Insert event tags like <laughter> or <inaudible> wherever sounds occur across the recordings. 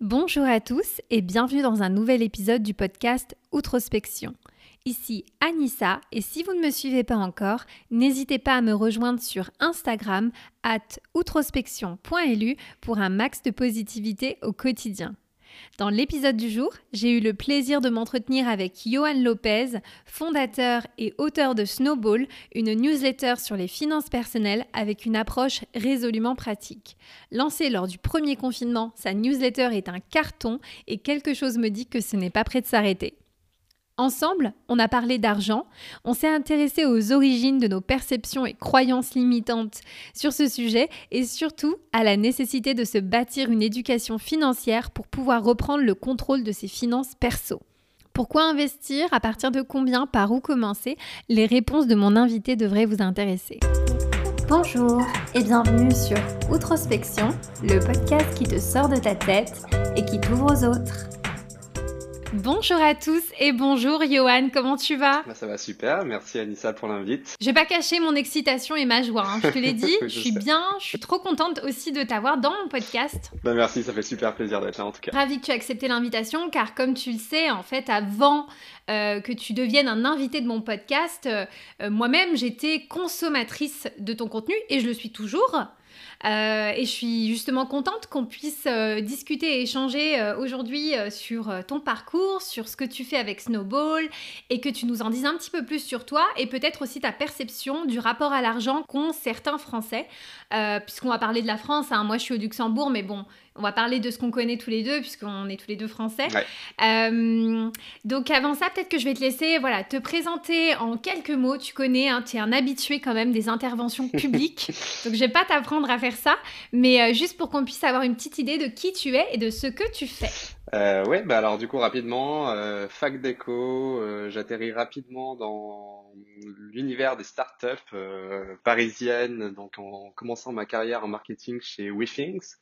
Bonjour à tous et bienvenue dans un nouvel épisode du podcast Outrospection. Ici Anissa et si vous ne me suivez pas encore, n'hésitez pas à me rejoindre sur Instagram at outrospection.lu pour un max de positivité au quotidien. Dans l'épisode du jour, j'ai eu le plaisir de m'entretenir avec Johan Lopez, fondateur et auteur de Snowball, une newsletter sur les finances personnelles avec une approche résolument pratique. Lancée lors du premier confinement, sa newsletter est un carton et quelque chose me dit que ce n'est pas prêt de s'arrêter. Ensemble, on a parlé d'argent, on s'est intéressé aux origines de nos perceptions et croyances limitantes sur ce sujet et surtout à la nécessité de se bâtir une éducation financière pour pouvoir reprendre le contrôle de ses finances perso. Pourquoi investir? À partir de combien? Par où commencer? Les réponses de mon invité devraient vous intéresser. Bonjour et bienvenue sur Outrospection, le podcast qui te sort de ta tête et qui t'ouvre aux autres. Bonjour à tous et bonjour Johan, comment tu vas? Bah, Ça va super, merci Anissa pour l'invite. Je vais pas cacher mon excitation et ma joie, hein. je te l'ai <laughs> dit, je, suis bien, je suis trop contente aussi de t'avoir dans mon podcast. Bah merci, ça fait super plaisir d'être là en tout cas. Ravi que tu aies accepté l'invitation car comme tu le sais, en fait avant euh, que tu deviennes un invité de mon podcast, euh, moi-même j'étais consommatrice de ton contenu et je le suis toujours. Euh, et je suis justement contente qu'on puisse euh, discuter et échanger euh, aujourd'hui sur ton parcours, sur ce que tu fais avec Snowball et que tu nous en dises un petit peu plus sur toi et peut-être aussi ta perception du rapport à l'argent qu'ont certains Français. Puisqu'on va parler de la France, hein. moi je suis au Luxembourg, mais bon, on va parler de ce qu'on connaît tous les deux, puisqu'on est tous les deux français. Euh, donc avant ça, peut-être que je vais te laisser voilà, te présenter en quelques mots. Tu connais, hein, tu es un habitué quand même des interventions publiques. <laughs> donc je vais pas t'apprendre à faire ça, mais euh, juste pour qu'on puisse avoir une petite idée de qui tu es et de ce que tu fais. Euh, oui, bah alors du coup rapidement, euh, fac d'éco, j'atterris rapidement dans l'univers des startups parisiennes, donc en commençant ma carrière en marketing chez WeThings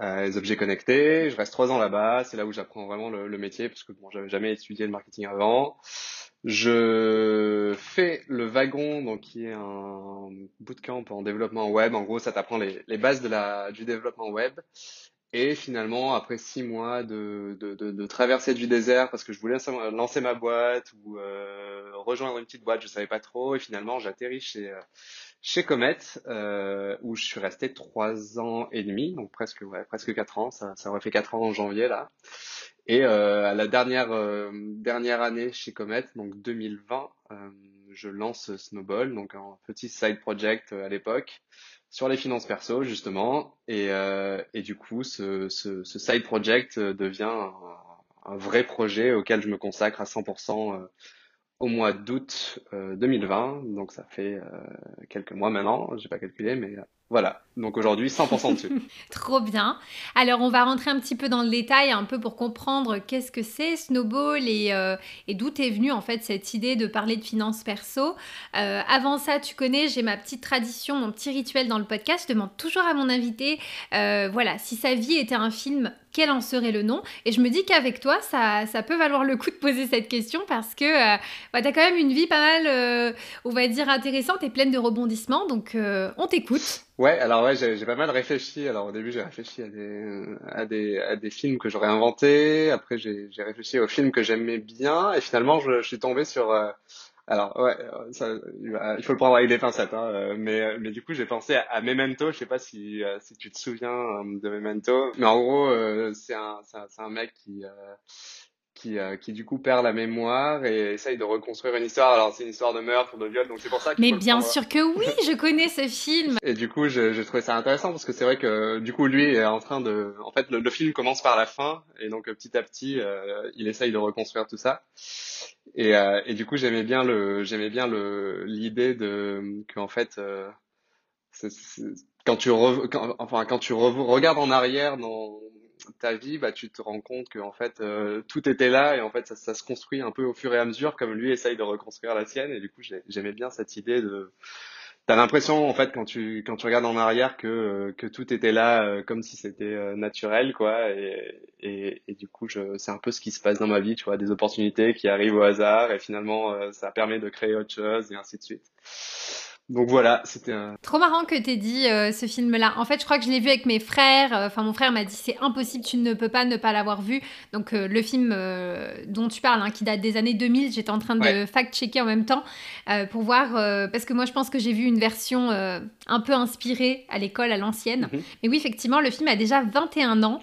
euh, les objets connectés. Je reste trois ans là-bas. C'est là où j'apprends vraiment le, le, métier parce que bon, j'avais jamais étudié le marketing avant. Je fais le wagon, donc qui est un bootcamp en développement web. En gros, ça t'apprend les, les, bases de la, du développement web. Et finalement, après six mois de, de, de, de traversée du désert, parce que je voulais lancer ma boîte ou euh, rejoindre une petite boîte, je savais pas trop. Et finalement, j'atterris chez euh, chez Comet, euh, où je suis resté trois ans et demi, donc presque ouais, presque quatre ans. Ça, ça aurait fait quatre ans en janvier là. Et euh, à la dernière euh, dernière année chez Comet, donc 2020, euh, je lance Snowball, donc un petit side project à l'époque sur les finances perso justement. Et, et du coup, ce, ce, side project devient un, un, vrai projet auquel je me consacre à 100% au mois d'août 2020. Euh, donc ça fait euh, quelques mois maintenant, j'ai pas calculé, mais euh, voilà. Donc aujourd'hui, 100% dessus. <laughs> Trop bien. Alors on va rentrer un petit peu dans le détail, un peu pour comprendre qu'est-ce que c'est Snowball et, et d'où est venue en fait cette idée de parler de finances perso. avant ça, tu connais, j'ai ma petite tradition, mon petit rituel dans le podcast. Je demande toujours à mon invité, voilà, si sa vie était un film, quel en serait le nom? Et je me dis qu'avec toi, ça, ça, peut valoir le coup de poser cette question parce que euh, bah, tu as quand même une vie pas mal, euh, on va dire, intéressante et pleine de rebondissements. Donc, euh, on t'écoute. Ouais, alors ouais, j'ai pas mal réfléchi. Alors au début, j'ai réfléchi à des, à des, à des films que j'aurais inventés. Après, j'ai réfléchi aux films que j'aimais bien. Et finalement, je, suis tombé sur alors ouais, euh, ça, il faut le prendre avec des pincettes, hein, euh, mais euh, mais du coup j'ai pensé à, Memento. Je sais pas si si tu te souviens de Memento, mais en gros c'est un c'est un, mec qui qui, qui du coup perd la mémoire et essaye de reconstruire une histoire. Alors c'est une histoire de meurtre, de viol, donc c'est pour ça. Mais bien sûr que oui, je connais ce film. Et du coup, j'ai trouvé ça intéressant parce que c'est vrai que du coup lui est en train de, en fait, le, le film commence par la fin et donc petit à petit, il essaye de reconstruire tout ça. Et, euh, et du coup, j'aimais bien le, j'aimais bien le l'idée de qu'en fait, euh, quand tu enfin quand tu regardes en arrière dans ta vie, bah tu te rends compte que en fait euh, tout était là et en fait ça, se construit un peu au fur et à mesure comme lui essaye de reconstruire la sienne. Et du coup, j'aimais bien cette idée de T'as l'impression en fait quand tu quand tu regardes en arrière que que tout était là euh, comme si c'était euh, naturel quoi et, et, du coup je c'est un peu ce qui se passe dans ma vie tu vois des opportunités qui arrivent au hasard et finalement euh, ça permet de créer autre chose et ainsi de suite donc voilà, c'était un... Trop marrant que tu aies dit euh, ce film-là. En fait, je crois que je l'ai vu avec mes frères. Euh, enfin, mon frère m'a dit c'est impossible, tu ne peux pas ne pas l'avoir vu. Donc, euh, le film dont tu parles, hein, qui date des années 2000, j'étais en train de fact-checker en même temps pour voir. parce que moi, je pense que j'ai vu une version un peu inspirée à l'école, à l'ancienne. Mhm. Mais oui, effectivement, le film a déjà 21 ans.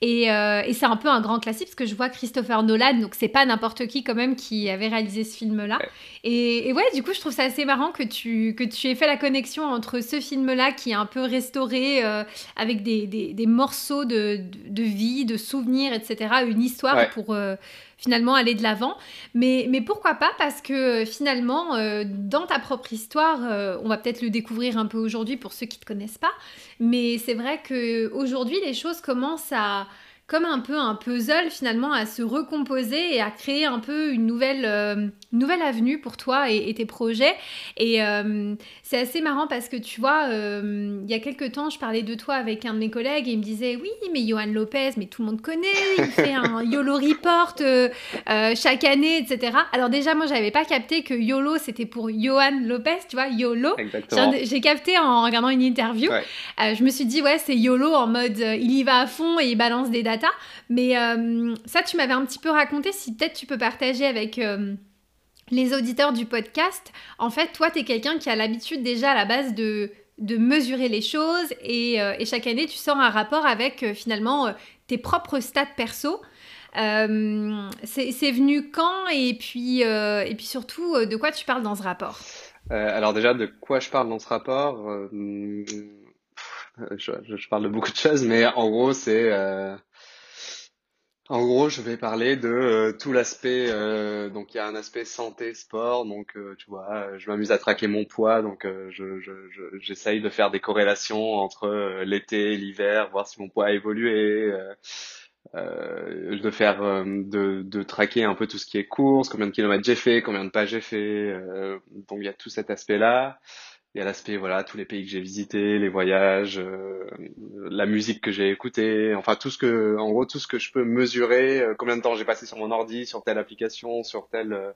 Et, et c'est un peu un grand classique parce que je vois Christopher Nolan, donc c'est pas n'importe qui quand même qui avait réalisé ce film-là. Et, et, ouais, du coup, je trouve ça assez marrant que tu. Que tu aies fait la connexion entre ce film-là qui est un peu restauré euh, avec des, des, morceaux de, de, vie, de souvenirs, etc., une histoire pour euh, finalement aller de l'avant. Mais, mais pourquoi pas Parce que finalement, euh, dans ta propre histoire, on va peut-être le découvrir un peu aujourd'hui pour ceux qui ne te connaissent pas, mais c'est vrai qu'aujourd'hui, les choses commencent à comme un peu un puzzle finalement à se recomposer et à créer un peu une nouvelle, euh, nouvelle avenue pour toi et, tes projets. Et euh, c'est assez marrant parce que tu vois, euh, il y a quelques temps, je parlais de toi avec un de mes collègues et il me disait Oui, mais Johan Lopez, mais tout le monde connaît, il fait un <laughs> YOLO Report chaque année, etc. Alors, déjà, moi, j'avais pas capté que YOLO c'était pour Johan Lopez, tu vois, YOLO. J'ai capté en regardant une interview. je me suis dit Ouais, c'est YOLO en mode il y va à fond et il balance des dates mais euh, ça, tu m'avais un petit peu raconté, si peut-être tu peux partager avec euh, les auditeurs du podcast. En fait, toi, tu es quelqu'un qui a l'habitude déjà à la base de, de mesurer les choses et, euh, chaque année, tu sors un rapport avec finalement tes propres stats perso. c'est venu quand et puis, et puis surtout, de quoi tu parles dans ce rapport? Alors déjà, de quoi je parle dans ce rapport? Je, parle de beaucoup de choses, mais en gros, c'est en gros, je vais parler de euh, tout l'aspect. Euh, donc, il y a un aspect santé, sport. Donc, euh, tu vois, je m'amuse à traquer mon poids. Donc, je, je, j'essaye de faire des corrélations entre l'été et l'hiver, voir si mon poids a évolué. de faire, de, de traquer un peu tout ce qui est course, combien de kilomètres j'ai fait, combien de pas j'ai fait. donc, il y a tout cet aspect-là. Il y a l'aspect, voilà, tous les pays que j'ai visités, les voyages, euh, la musique que j'ai écoutée, enfin tout ce que, en gros, tout ce que je peux mesurer, euh, combien de temps j'ai passé sur mon ordi, sur telle application, sur tel, euh,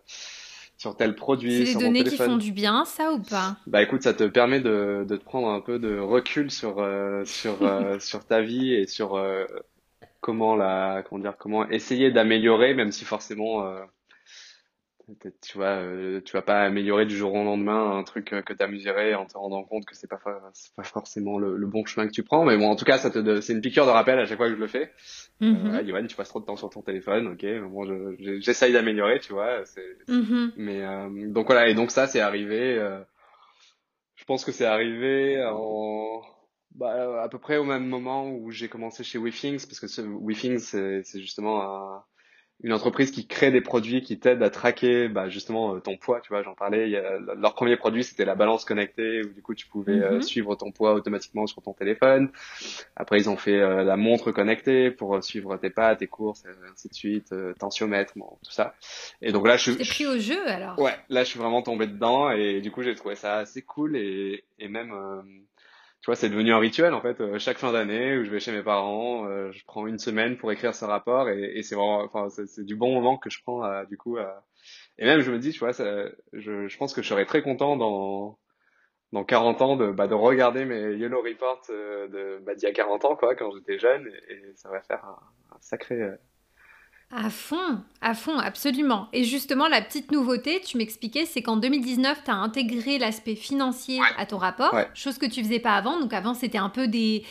sur tel produit. C'est des données qui font du bien, ça ou pas? Bah écoute, ça te permet de, de te prendre un peu de recul sur, sur, <laughs> sur ta vie et sur comment la, comment dire, comment essayer d'améliorer, même si forcément tu vois, euh, tu vas pas améliorer du jour au lendemain un truc euh, que tu as mesuré en te rendant compte que c'est pas pas forcément le, bon chemin que tu prends. Mais bon, en tout cas, ça te c'est une piqûre de rappel à chaque fois que je le fais. Mm tu passes trop de temps sur ton téléphone, ok. Bon, j'essaye d'améliorer, tu vois. Mm-hmm. Mais donc voilà, et donc ça, c'est arrivé. je pense que c'est arrivé en bah, à peu près au même moment où j'ai commencé chez WeThings, parce que WeThings, c'est justement un une entreprise qui crée des produits qui t'aident à traquer bah, justement euh, ton poids, tu vois, j'en parlais, il y a, leur premier produit c'était la balance connectée où du coup tu pouvais euh, mhm. suivre ton poids automatiquement sur ton téléphone. Après ils ont fait euh, la montre connectée pour suivre tes pas, tes courses, ainsi de suite, tensiomètre, bon, tout ça. Et donc là je suis pris au jeu alors? Ouais, là je suis vraiment tombé dedans et du coup j'ai trouvé ça assez cool et, et même tu vois, c'est devenu un rituel en fait. Euh, chaque fin d'année où je vais chez mes parents, euh, je prends une semaine pour écrire ce rapport et, et c'est vraiment, enfin, c'est du bon moment que je prends euh, du coup. et même je me dis, tu vois, ça, je, je pense que je serais très content dans dans 40 ans de bah, de regarder mes Yellow Reports de bah, d'il y a 40 ans quoi, quand j'étais jeune et, ça va faire un, un sacré à fond, à fond, absolument. Et justement, la petite nouveauté, tu m'expliquais, c'est qu'en 2019, tu as intégré l'aspect financier à ton rapport, chose que tu faisais pas avant. Donc avant, c'était un peu des,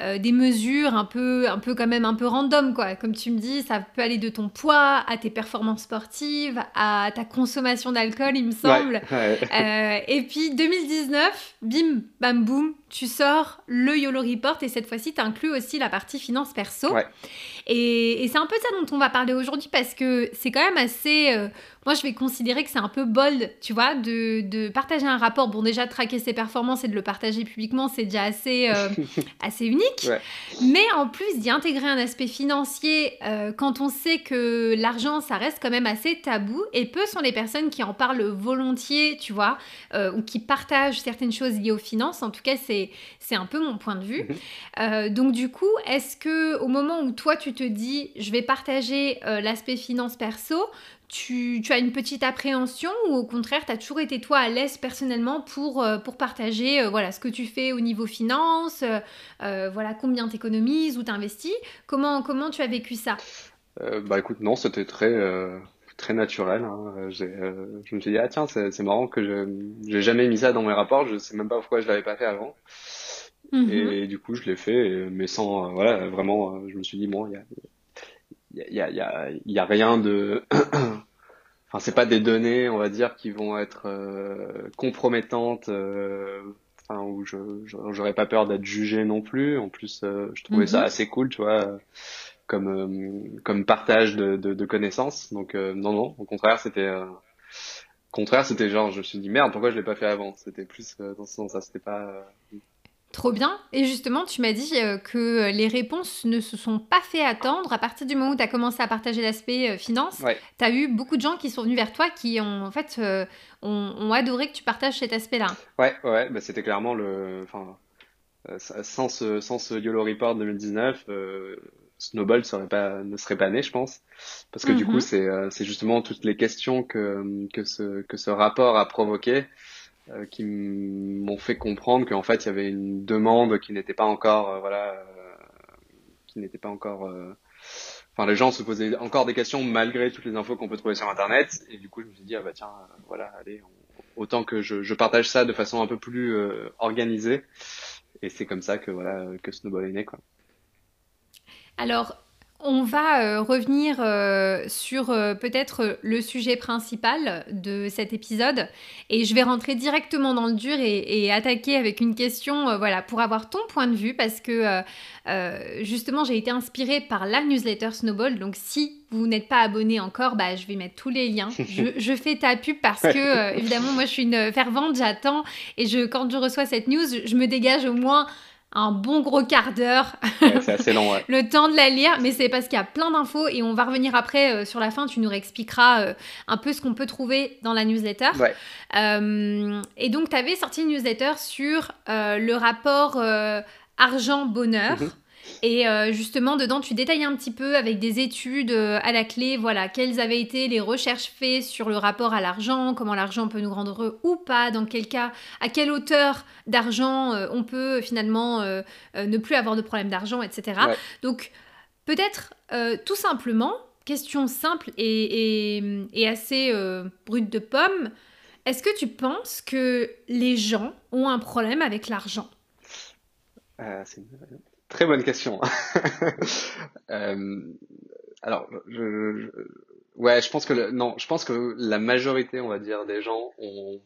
euh, des mesures, un peu, un peu quand même un peu random, quoi. Comme tu me dis, ça peut aller de ton poids à tes performances sportives, à ta consommation d'alcool, il me semble. <laughs> Euh, et puis 2019, bim, bam, boum, tu sors le YOLO Report et cette fois-ci, tu inclus aussi la partie finance perso. Et, c'est un peu ça dont on va parler aujourd'hui parce que c'est quand même assez... Euh, moi, je vais considérer que c'est un peu bold, tu vois, de, partager un rapport. Bon, déjà, traquer ses performances et de le partager publiquement, c'est déjà assez, euh, <laughs> assez unique. Mais en plus d'y intégrer un aspect financier, euh, quand on sait que l'argent, ça reste quand même assez tabou, et peu sont les personnes qui en parlent volontiers, tu vois, ou qui partagent certaines choses liées aux finances. En tout cas, c'est c'est un peu mon point de vue. Mhm. Euh, donc du coup, est-ce que au moment où toi tu te dis je vais partager euh, l'aspect finance perso, tu, tu, as une petite appréhension ou au contraire tu as toujours été toi à l'aise personnellement pour, euh, pour partager voilà ce que tu fais au niveau finance, voilà combien tu économises ou tu investis comment, comment tu as vécu ça? Bah écoute non, c'était très très naturel. Hein. Euh, je me suis dit, ah tiens, c'est marrant que je j'ai jamais mis ça dans mes rapports, je sais même pas pourquoi je l'avais pas fait avant. Mhm. Et du coup, je l'ai fait, mais sans, euh, voilà, vraiment, euh, je me suis dit, bon, il y a, il y a, y, a, y a rien de, <clears throat> enfin, c'est pas des données, on va dire, qui vont être compromettantes, enfin, où je, j'aurais pas peur d'être jugé non plus. En plus, je trouvais ça mhm. assez cool, tu vois comme euh, comme partage de, de, connaissances. Donc euh, non non, au contraire c'était euh, contraire c'était genre je me suis dit merde pourquoi je l'ai pas fait avant? C'était plus dans ce sens ça c'était pas Trop bien. Et justement, tu m'as dit que les réponses ne se sont pas fait attendre. À partir du moment où tu as commencé à partager l'aspect finance, tu as eu beaucoup de gens qui sont venus vers toi qui ont en fait ont, adoré que tu partages cet aspect-là. Ouais, ouais, bah, c'était clairement le. Enfin, sans ce, sans ce YOLO Report 2019, Snowball serait pas, ne serait pas né, je pense, parce que du coup, mhm. c'est euh, justement toutes les questions que que ce que ce rapport a provoqué euh, qui m'ont fait comprendre qu'en fait, il y avait une demande qui n'était pas encore, euh, voilà, qui n'était pas encore. Enfin, les gens se posaient encore des questions malgré toutes les infos qu'on peut trouver sur Internet, et du coup, je me suis dit ah bah tiens, voilà, allez, autant que je, je partage ça de façon un peu plus organisée, et c'est comme ça que voilà que Snowball est né, quoi. Alors, on va euh, revenir euh, sur euh, peut-être le sujet principal de cet épisode. Et je vais rentrer directement dans le dur et, attaquer avec une question voilà, pour avoir ton point de vue parce que justement j'ai été inspirée par la newsletter Snowball. Donc si vous n'êtes pas abonné encore, bah, je vais mettre tous les liens. Je, <laughs> fais ta pub parce que évidemment moi je suis une fervente, j'attends. Et je, quand je reçois cette news, je me dégage au moins un bon gros quart d'heure. c'est assez long, ouais. <laughs> le temps de la lire, mais c'est parce qu'il y a plein d'infos et on va revenir après euh, sur la fin. Tu nous réexpliqueras euh, un peu ce qu'on peut trouver dans la newsletter. Ouais. Euh, et donc, tu avais sorti une newsletter sur le rapport argent-bonheur. Mhm. Et euh, justement, dedans, tu détailles un petit peu avec des études euh, à la clé, voilà, quelles avaient été les recherches faites sur le rapport à l'argent, comment l'argent peut nous rendre heureux ou pas, dans quel cas, à quelle hauteur d'argent euh, on peut finalement ne plus avoir de problème d'argent, etc. Donc, peut-être tout simplement, question simple et, et assez brute de pomme, est-ce que tu penses que les gens ont un problème avec l'argent? C'est Très bonne question. <laughs> euh, alors, je, ouais, je pense que le, non, je pense que la majorité, on va dire, des gens ont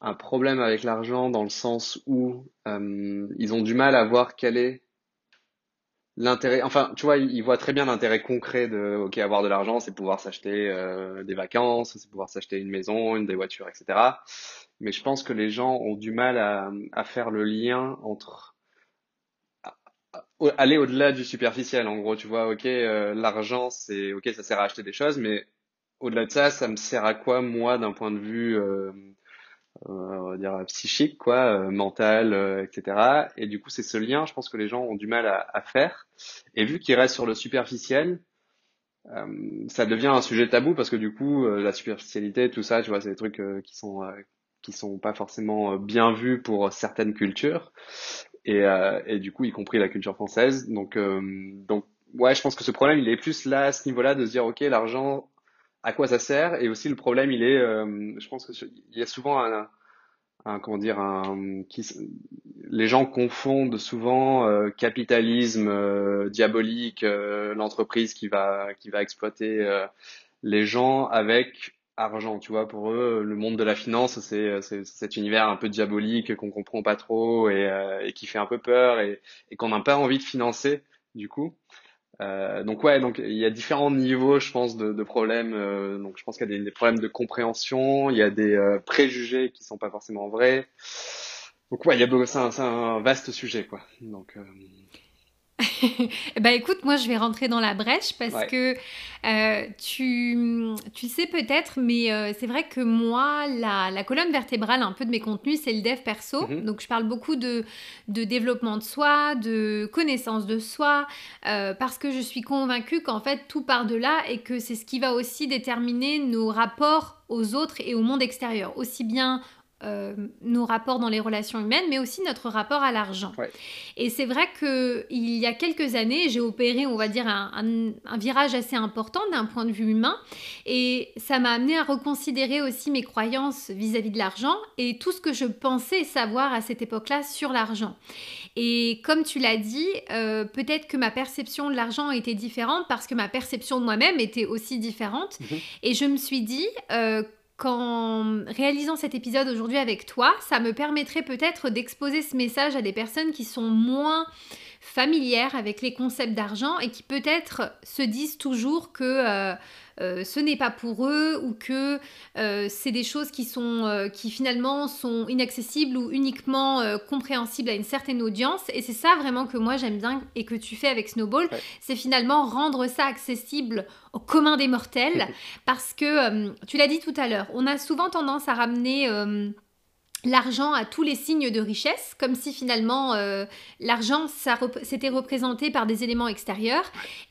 un problème avec l'argent dans le sens où euh, ils ont du mal à voir quel est l'intérêt. Enfin, tu vois, ils voient très bien l'intérêt concret de, ok, avoir de l'argent, c'est pouvoir s'acheter euh, des vacances, c'est pouvoir s'acheter une maison, une des voitures, etc. Mais je pense que les gens ont du mal à, à faire le lien entre aller au-delà du superficiel. En gros, tu vois, ok, euh, l'argent, c'est ok, ça sert à acheter des choses, mais au-delà de ça, ça me sert à quoi moi d'un point de vue, euh, euh on va dire psychique, quoi, euh, mental, etc. Et du coup, c'est ce lien, je pense que les gens ont du mal à, à faire. Et vu qu'il reste sur le superficiel, ça devient un sujet tabou parce que du coup, la superficialité, tout ça, tu vois, c'est des trucs qui sont qui sont pas forcément bien vus pour certaines cultures et, euh, et du coup y compris la culture française. Donc euh, donc ouais, je pense que ce problème il est plus là à ce niveau-là de se dire ok l'argent à quoi ça sert? Et aussi le problème il est euh, je pense que il y a souvent un, un comment dire un qui les gens confondent souvent euh, capitalisme euh, diabolique l'entreprise qui va qui va exploiter les gens avec argent, tu vois. Pour eux, le monde de la finance, c'est cet univers un peu diabolique qu'on comprend pas trop et, euh, et, qui fait un peu peur et, et qu'on n'a pas envie de financer, du coup. Euh, donc ouais, donc il y a différents niveaux, je pense, de, de problèmes. Euh, donc je pense qu'il y a des, des, problèmes de compréhension, il y a des euh, préjugés qui sont pas forcément vrais. Donc ouais, il y a c'est un, un, vaste sujet, quoi. Donc <laughs> Ben écoute, moi je vais rentrer dans la brèche parce que euh, tu, tu sais peut-être, mais euh, c'est vrai que moi, la, la, colonne vertébrale un peu de mes contenus, c'est le dev perso. Mhm. Donc je parle beaucoup de, de, développement de soi, de connaissance de soi, euh, parce que je suis convaincue qu'en fait tout part de là et que c'est ce qui va aussi déterminer nos rapports aux autres et au monde extérieur, aussi bien euh, nos rapports dans les relations humaines, mais aussi notre rapport à l'argent. Et c'est vrai qu'il y a quelques années, j'ai opéré, on va dire, un, virage assez important d'un point de vue humain, et ça m'a amené à reconsidérer aussi mes croyances vis-à-vis de l'argent et tout ce que je pensais savoir à cette époque-là sur l'argent. Et comme tu l'as dit, euh, peut-être que ma perception de l'argent était différente parce que ma perception de moi-même était aussi différente. Mhm. Et je me suis dit, euh, qu'en réalisant cet épisode aujourd'hui avec toi, ça me permettrait peut-être d'exposer ce message à des personnes qui sont moins familières avec les concepts d'argent et qui peut-être se disent toujours que euh, euh, ce n'est pas pour eux ou que euh, c'est des choses qui sont qui finalement sont inaccessibles ou uniquement compréhensibles à une certaine audience. Et c'est ça vraiment que moi j'aime bien et que tu fais avec Snowball. C'est finalement rendre ça accessible au commun des mortels. <laughs> Parce que tu l'as dit tout à l'heure on a souvent tendance à ramener l'argent à tous les signes de richesse, comme si finalement euh, l'argent s'était représenté par des éléments extérieurs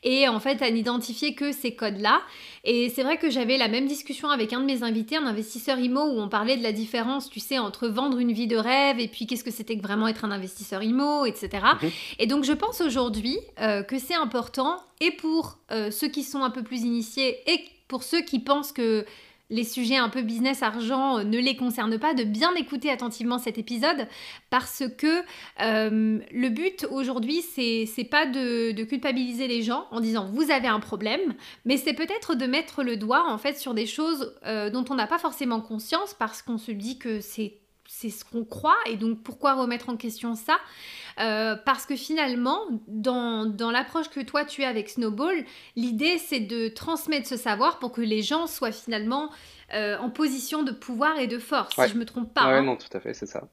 et en fait à n'identifier que ces codes-là. Et c'est vrai que j'avais la même discussion avec un de mes invités, un investisseur IMO, où on parlait de la différence, tu sais, entre vendre une vie de rêve et puis qu'est-ce que c'était que vraiment être un investisseur IMO, etc. Mhm. Et donc je pense aujourd'hui euh, que c'est important et pour euh, ceux qui sont un peu plus initiés et pour ceux qui pensent que les sujets un peu business argent euh, ne les concernent pas, de bien écouter attentivement cet épisode parce que euh, le but aujourd'hui c'est pas de, culpabiliser les gens en disant vous avez un problème, mais c'est peut-être de mettre le doigt en fait sur des choses euh, dont on n'a pas forcément conscience parce qu'on se dit que c'est c'est ce qu'on croit et donc pourquoi remettre en question ça? Euh, Parce que finalement, dans, dans l'approche que toi tu as avec Snowball, l'idée c'est de transmettre ce savoir pour que les gens soient finalement euh, en position de pouvoir et de force, si je me trompe pas. Ouais, hein. non, tout à fait, c'est ça.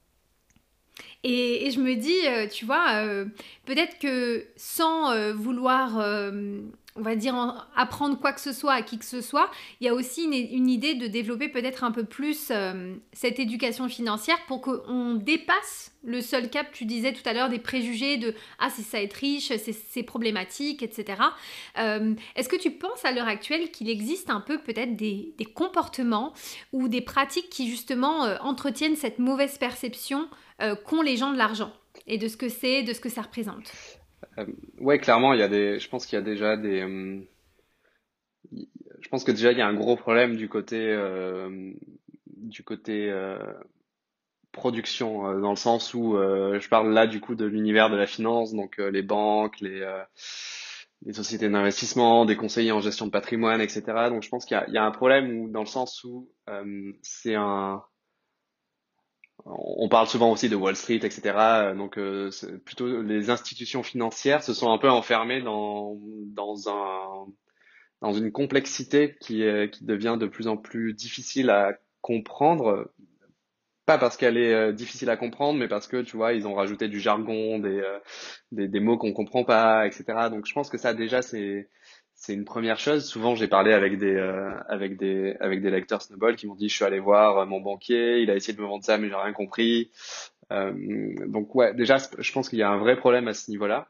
Et, et, je me dis, euh, tu vois, peut-être que sans vouloir on va dire, apprendre quoi que ce soit à qui que ce soit, il y a aussi une, idée de développer peut-être un peu plus euh, cette éducation financière pour qu'on dépasse le seul cap, tu disais tout à l'heure, des préjugés de Ah, c'est ça être riche, c'est problématique, etc. Euh, est-ce que tu penses à l'heure actuelle qu'il existe un peu peut-être des, comportements ou des pratiques qui justement euh, entretiennent cette mauvaise perception qu'ont les gens de l'argent et de ce que c'est, de ce que ça représente? Euh, ouais, clairement, il y a des, je pense qu'il y a déjà des, euh, je pense que déjà il y a un gros problème du côté, euh, du côté production, dans le sens où je parle là du coup de l'univers de la finance, donc les banques, les les sociétés d'investissement, des conseillers en gestion de patrimoine, etc. Donc je pense qu'il y, y a, un problème où, dans le sens où c'est un on parle souvent aussi de Wall Street, etc. Donc, euh, plutôt les institutions financières se sont un peu enfermées dans dans un dans une complexité qui qui devient de plus en plus difficile à comprendre. Pas parce qu'elle est euh, difficile à comprendre, mais parce que tu vois, ils ont rajouté du jargon, des euh, des, des, mots qu'on comprend pas, etc. Donc, je pense que ça déjà c'est c'est une première chose. Souvent, j'ai parlé avec des euh, avec des avec des lecteurs Snowball qui m'ont dit je suis allé voir euh, mon banquier, il a essayé de me vendre ça mais j'ai rien compris. Euh, donc ouais, déjà je pense qu'il y a un vrai problème à ce niveau-là.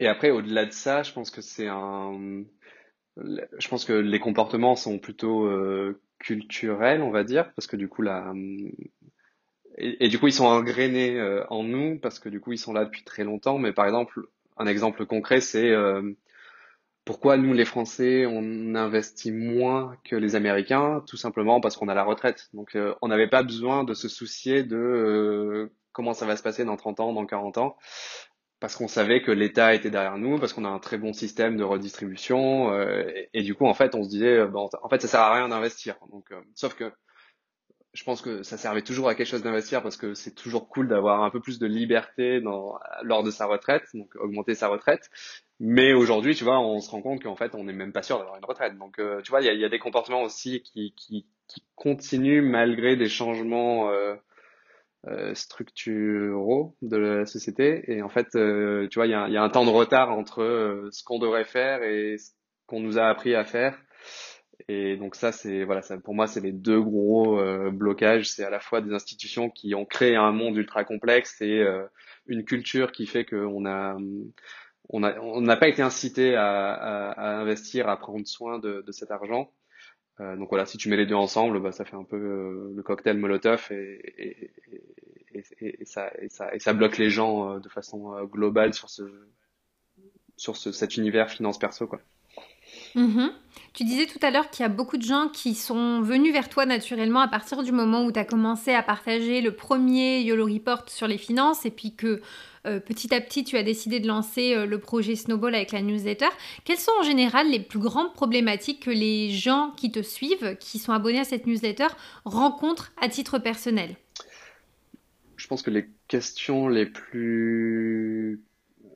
Et après au-delà de ça, je pense que c'est un je pense que les comportements sont plutôt culturels, on va dire, parce que du coup là et, du coup ils sont engrainés en nous parce que du coup ils sont là depuis très longtemps. Mais par exemple, un exemple concret, c'est pourquoi nous, les Français, on investit moins que les Américains Tout simplement parce qu'on a la retraite. Donc, euh, on n'avait pas besoin de se soucier de euh, comment ça va se passer dans 30 ans, dans 40 ans, parce qu'on savait que l'État était derrière nous, parce qu'on a un très bon système de redistribution. Euh, et, du coup, en fait, on se disait, en fait, ça sert à rien d'investir. Donc, sauf que je pense que ça servait toujours à quelque chose d'investir parce que c'est toujours cool d'avoir un peu plus de liberté dans, lors de sa retraite, donc augmenter sa retraite. Mais aujourd'hui, tu vois, on se rend compte qu'en fait, on n'est même pas sûr d'avoir une retraite. Donc, euh, tu vois, il y a, y a, des comportements aussi qui, qui, qui, continuent malgré des changements euh, structuraux de la société. Et en fait, tu vois, il y a, y a, un temps de retard entre ce qu'on devrait faire et ce qu'on nous a appris à faire. Et donc ça, c'est voilà, ça, pour moi, c'est les deux gros blocages. C'est à la fois des institutions qui ont créé un monde ultra complexe et une culture qui fait qu'on a on n'a on n'a pas été incité à, à, à, investir, à prendre soin de, de cet argent. Euh, donc voilà, si tu mets les deux ensemble, bah, ça fait un peu euh, le cocktail Molotov et, et, et, et, ça, et, ça, et ça bloque les gens euh, de façon euh, globale sur ce sur ce, cet univers finance perso quoi. Mm-hmm. Tu disais tout à l'heure qu'il y a beaucoup de gens qui sont venus vers toi naturellement à partir du moment où tu as commencé à partager le premier YOLO Report sur les finances et puis que euh, petit à petit tu as décidé de lancer euh, le projet Snowball avec la newsletter. Quelles sont en général les plus grandes problématiques que les gens qui te suivent, qui sont abonnés à cette newsletter, rencontrent à titre personnel? Je pense que les questions les plus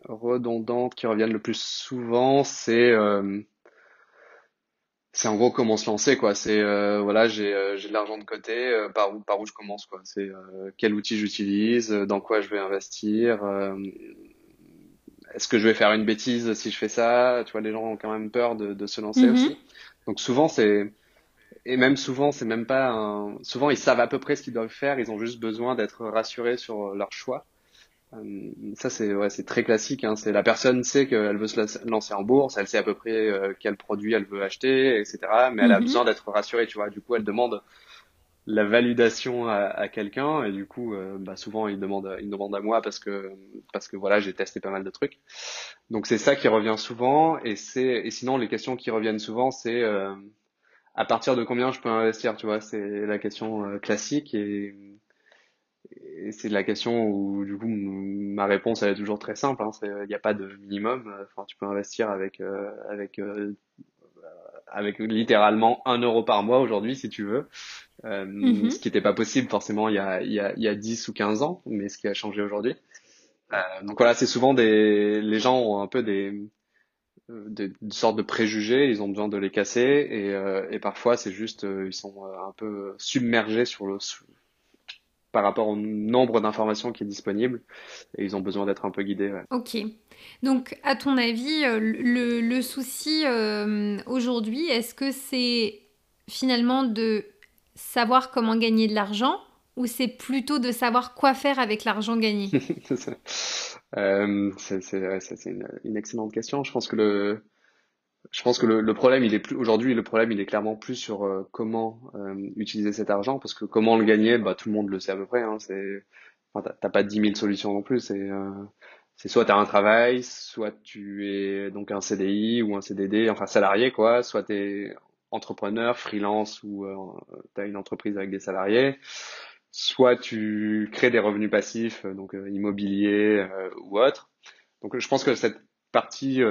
redondantes qui reviennent le plus souvent, c'est euh, c'est en gros comment se lancer quoi. C'est euh, voilà j'ai euh, j'ai de l'argent de côté euh, par où par où je commence quoi. C'est quel outil j'utilise dans quoi je vais investir est-ce que je vais faire une bêtise si je fais ça? Tu vois les gens ont quand même peur de, de se lancer mm-hmm. aussi. Donc souvent c'est et même souvent c'est même pas un... souvent ils savent à peu près ce qu'ils doivent faire. Ils ont juste besoin d'être rassurés sur leur choix. euh, ça c'est ouais, c'est très classique. Hein. C'est la personne sait qu'elle veut se lancer en bourse, elle sait à peu près euh, quel produit elle veut acheter, etc. Mais elle a mhm. besoin d'être rassurée, tu vois. Du coup, elle demande la validation à, à quelqu'un et du coup, euh, bah, souvent il demande, il demande à moi parce que parce que voilà, j'ai testé pas mal de trucs. Donc c'est ça qui revient souvent et c'est et sinon les questions qui reviennent souvent c'est à partir de combien je peux investir, tu vois. C'est la question classique et et c'est la question où du coup ma réponse elle est toujours très simple. Hein, il n'y a pas de minimum. Enfin, tu peux investir avec euh, avec euh, avec littéralement un euro par mois aujourd'hui si tu veux. Euh, mm-hmm. Ce qui n'était pas possible forcément il y a il y a il y a 10 ou 15 ans, mais ce qui a changé aujourd'hui. Euh, donc voilà, c'est souvent des les gens ont un peu des des, des, sortes de préjugés, ils ont besoin de les casser et, euh, et parfois c'est juste ils sont un peu submergés sur le par rapport au nombre d'informations qui est disponible et ils ont besoin d'être un peu guidés. Ok. Donc, à ton avis, euh, le, le souci euh, aujourd'hui, est-ce que c'est finalement de savoir comment gagner de l'argent ou c'est plutôt de savoir quoi faire avec l'argent gagné? <laughs> Euh, C'est une, une, excellente question. Je pense que le, je pense que le, le, problème, il est plus aujourd'hui. Le problème, il est clairement plus sur euh, comment euh, utiliser cet argent, parce que comment le gagner, bah tout le monde le sait à peu près. Hein, c'est, enfin, t'as pas 10 000 solutions non plus. C'est, euh, c'est soit t'as un travail, soit tu es donc un CDI ou un CDD, enfin salarié quoi. Soit t'es entrepreneur, freelance ou t'as une entreprise avec des salariés. Soit tu crées des revenus passifs, donc immobilier ou autre. Donc je pense que cette partie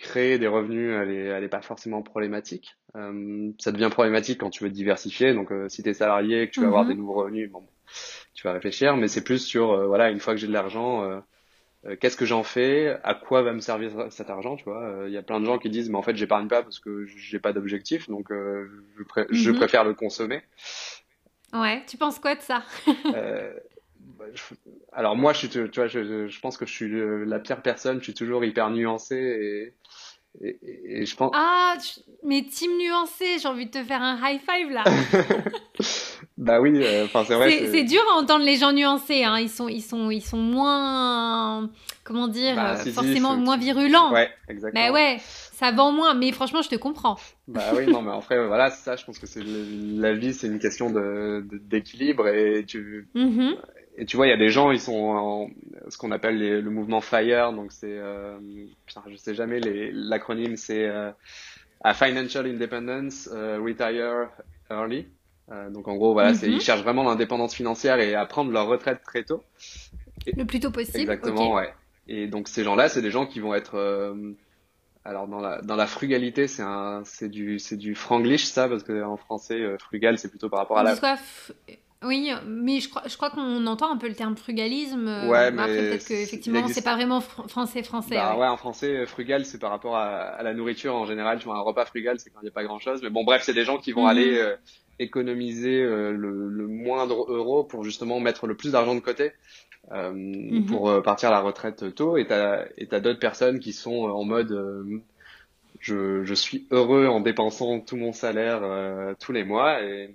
créer des revenus, elle est, elle est pas forcément problématique. Euh, ça devient problématique quand tu veux diversifier. Donc, euh, si tu es salarié et que tu veux avoir des mhm. nouveaux revenus, bon, tu vas réfléchir. Mais c'est plus sur, euh, voilà, une fois que j'ai de l'argent, euh, euh, qu'est-ce que j'en fais? À quoi va me servir cet argent Tu vois, il y a plein de gens qui disent, mais en fait, j'épargne pas parce que j'ai pas d'objectif, donc je, je, mhm. préfère le consommer. Ouais. Tu penses quoi de ça? Alors moi, je suis, tu vois, je, je, pense que je suis la pire personne. Je suis toujours hyper nuancé et et, je pense. Ah, mais team nuancé, j'ai envie de te faire un high five là. <laughs> bah oui, euh, enfin c'est vrai. C'est dur à entendre les gens nuancés, hein. ils, sont, ils, sont, ils sont moins. Comment dire bah, euh, Forcément moins virulents. Ouais, exactement. Bah ouais, ça vend moins, mais franchement, je te comprends. Bah oui, non, mais en fait, voilà, c'est ça, je pense que c'est la vie, c'est une question d'équilibre et tu. Mm-hmm et tu vois, il y a des gens, ils sont en ce qu'on appelle le mouvement FIRE, donc c'est, euh, je sais jamais l'acronyme, c'est euh, Financial Independence, euh, Retire Early. Euh, donc en gros, voilà, c'est, ils mhm. cherchent vraiment l'indépendance financière et à prendre leur retraite très tôt. le plus tôt possible. Exactement, ouais. Et donc ces gens-là, c'est des gens qui vont être alors dans la dans la frugalité, c'est un c'est du c'est du franglish ça parce que en français frugal c'est plutôt par rapport à la Oui, mais je crois, je crois qu'on entend un peu le terme frugalisme. euh, Ouais, mais après, peut-être que il effectivement, c'est pas vraiment fr- français-français. Bah ouais. ouais, en français, euh, frugal, c'est par rapport à, à la nourriture en général. Tu vois, un repas frugal, c'est quand il n'y a pas grand-chose. Mais bon, bref, c'est des gens qui vont aller Mhm. euh, économiser euh, le, le moindre euro pour justement mettre le plus d'argent de côté euh, Mhm. pour partir à la retraite tôt. Et t'as, et t'as d'autres personnes qui sont en mode euh, je, je suis heureux en dépensant tout mon salaire euh, tous les mois et,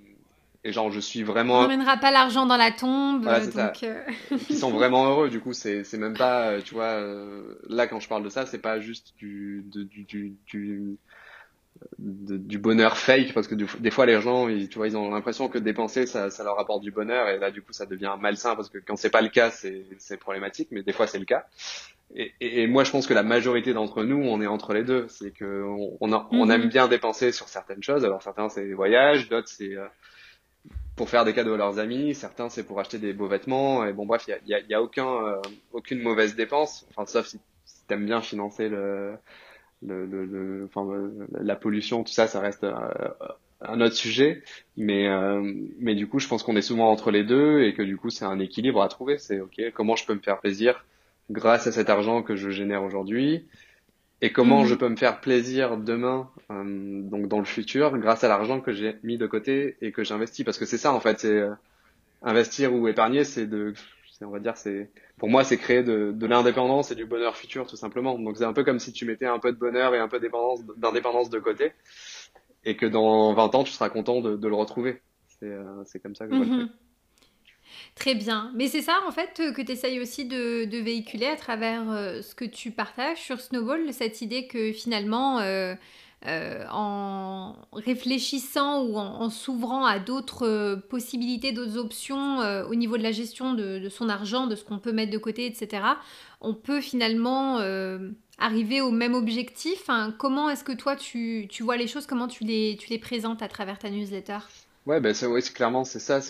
et genre je suis On vraiment n'emmènera pas l'argent dans la tombe, voilà, ça. euh, qui sont vraiment heureux. Du coup, c'est c'est même pas, euh, tu vois, euh, là quand je parle de ça, c'est pas juste du du du du du bonheur fake parce que du- des fois les gens, ils, tu vois, ils ont l'impression que dépenser ça ça leur apporte du bonheur et là du coup ça devient malsain parce que quand c'est pas le cas, c'est c'est problématique, mais des fois c'est le cas. Et, et, et moi je pense que la majorité d'entre nous, on est entre les deux. C'est que on on, a- on aime bien dépenser sur certaines choses. Alors certains c'est les voyages, d'autres c'est euh, pour faire des cadeaux à leurs amis, certains c'est pour acheter des beaux vêtements, et bon bref, il y a, y a, y a aucun, euh, aucune mauvaise dépense, enfin sauf si, si t'aimes bien financer le, le, le, le- enfin, euh, la pollution, tout ça, ça reste euh, un autre sujet, mais, euh, mais du coup je pense qu'on est souvent entre les deux, et que du coup c'est un équilibre à trouver, c'est ok, comment je peux me faire plaisir grâce à cet argent que je génère aujourd'hui, et comment je Mhm. peux me faire plaisir demain, euh, donc dans le futur, grâce à l'argent que j'ai mis de côté et que j'investis. Parce que c'est ça, en fait, c'est euh, investir ou épargner, c'est de, on va dire, c'est, pour moi, c'est créer de, de l'indépendance et du bonheur futur, tout simplement. Donc c'est un peu comme si tu mettais un peu de bonheur et un peu d'indépendance, de côté, et que dans 20 ans, tu seras content de, de le retrouver. C'est, euh, comme ça que je vois le truc. Très bien. Mais c'est ça, en fait, euh, que tu essayes aussi de, véhiculer à travers euh, ce que tu partages sur Snowball, cette idée que finalement, euh, en réfléchissant ou en, s'ouvrant à d'autres possibilités, d'autres options au niveau de la gestion de, son argent, de ce qu'on peut mettre de côté, etc., on peut finalement arriver au même objectif. Comment est-ce que toi, tu, tu vois les choses, comment tu les, tu les présentes à travers ta newsletter? Ouais, ben c'est, clairement, c'est ça,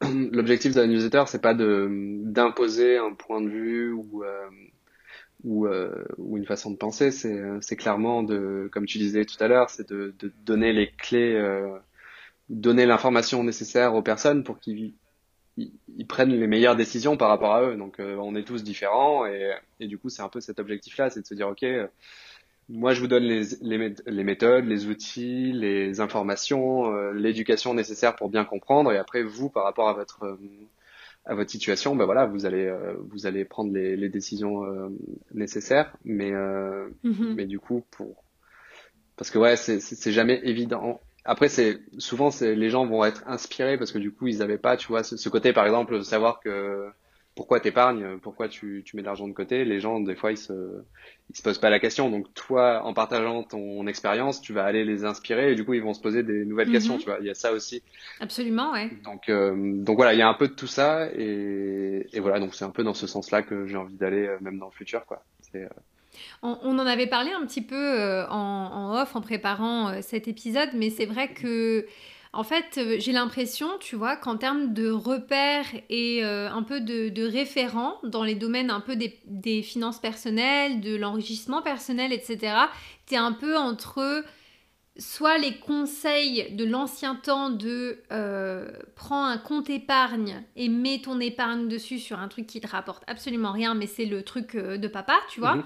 <clears throat> l'objectif de la newsletter, c'est pas de, d'imposer un point de vue ou, euh, ou, euh, ou une façon de penser, c'est euh, c'est clairement de, comme tu disais tout à l'heure, c'est de, de donner les clés, euh, donner l'information nécessaire aux personnes pour qu'ils ils, prennent les meilleures décisions par rapport à eux. Donc euh, on est tous différents et, et du coup c'est un peu cet objectif-là, c'est de se dire ok, moi je vous donne les, les, les méthodes, les outils, les informations, euh, l'éducation nécessaire pour bien comprendre et après vous par rapport à votre euh, à votre situation, ben voilà, vous allez euh, vous allez prendre les, les décisions euh, nécessaires, mais euh, Mhm. mais du coup pour parce que ouais, c'est jamais évident. Après, c'est souvent c'est les gens vont être inspirés parce que du coup ils avaient pas, tu vois, ce, ce côté par exemple de savoir que pourquoi t'épargnes, pourquoi tu tu mets de l'argent de côté. Les gens des fois ils se ils se posent pas la question. Donc toi, en partageant ton expérience, tu vas aller les inspirer et du coup ils vont se poser des nouvelles questions. Mhm. Tu vois, il y a ça aussi. Absolument, ouais. Donc euh, donc voilà, il y a un peu de tout ça et et voilà. Donc c'est un peu dans ce sens-là que j'ai envie d'aller euh, même dans le futur, quoi. C'est euh, On, on en avait parlé un petit peu en, en off en préparant cet épisode, mais c'est vrai que, en fait, euh, j'ai l'impression, tu vois, qu'en termes de repères et euh, un peu de, référents dans les domaines un peu des, finances personnelles, de l'enrichissement personnel, etc., tu es un peu entre soit les conseils de l'ancien temps de euh, prends un compte épargne et mets ton épargne dessus sur un truc qui te rapporte absolument rien, mais c'est le truc de papa, tu vois. mhm.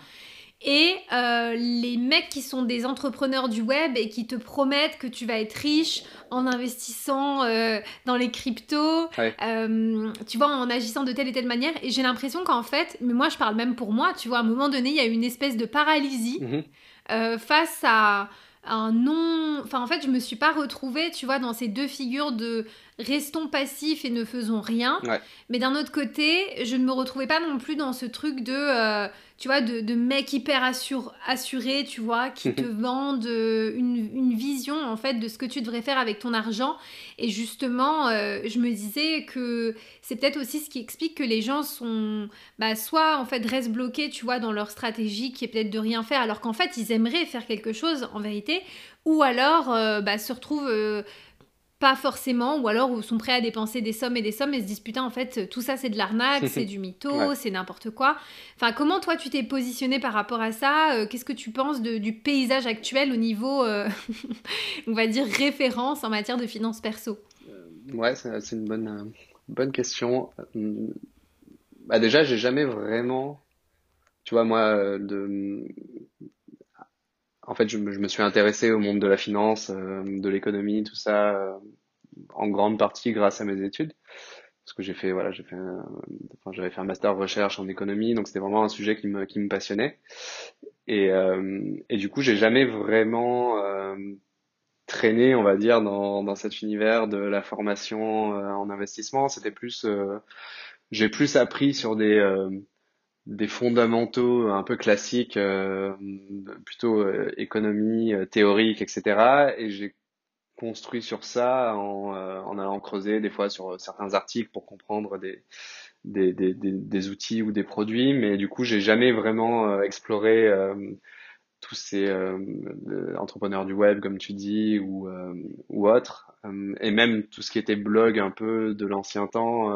Et euh, les mecs qui sont des entrepreneurs du web et qui te promettent que tu vas être riche en investissant euh, dans les cryptos, Ouais. euh, tu vois, en agissant de telle et telle manière. Et j'ai l'impression qu'en fait, mais moi je parle même pour moi, tu vois, à un moment donné, il y a eu une espèce de paralysie Mhm. face à un non... Enfin, en fait, je me suis pas retrouvée, tu vois, dans ces deux figures de restons passifs et ne faisons rien. Ouais. Mais d'un autre côté, je ne me retrouvais pas non plus dans ce truc de, euh, tu vois, de, de mec hyper assur, assuré, tu vois, qui te vendent euh, une, une vision, en fait, de ce que tu devrais faire avec ton argent. Et justement, euh, je me disais que c'est peut-être aussi ce qui explique que les gens sont, bah, soit, en fait, restent bloqués, tu vois, dans leur stratégie qui est peut-être de rien faire, alors qu'en fait, ils aimeraient faire quelque chose, en vérité, ou alors, bah, se retrouvent... euh, pas forcément, ou alors sont prêts à dépenser des sommes et des sommes et se disent putain en fait tout ça c'est de l'arnaque, <laughs> c'est du mytho, Ouais. c'est n'importe quoi. Enfin comment toi tu t'es positionné par rapport à ça? Euh, Qu'est-ce que tu penses de- du paysage actuel au niveau, euh, <laughs> on va dire référence en matière de finances perso? Ouais, c'est une bonne, bonne question. Bah déjà, j'ai jamais vraiment, tu vois, moi, de, en fait, je je me suis intéressé au monde de la finance, de l'économie, tout ça, en grande partie grâce à mes études. Parce que j'ai fait voilà j'ai fait un, enfin, j'avais fait un master recherche en économie donc c'était vraiment un sujet qui me qui me passionnait. Et euh, et du coup j'ai jamais vraiment euh, traîné on va dire dans dans cet univers de la formation euh, en investissement. C'était plus euh, j'ai plus appris sur des euh, des fondamentaux un peu classiques plutôt économie théorique etc et j'ai construit sur ça en, euh, en, allant creuser des fois sur certains articles pour comprendre des, des, des, des, outils ou des produits, mais du coup j'ai jamais vraiment euh, exploré euh, tous ces entrepreneurs du web comme tu dis ou, ou autres, et même tout ce qui était blog un peu de l'ancien temps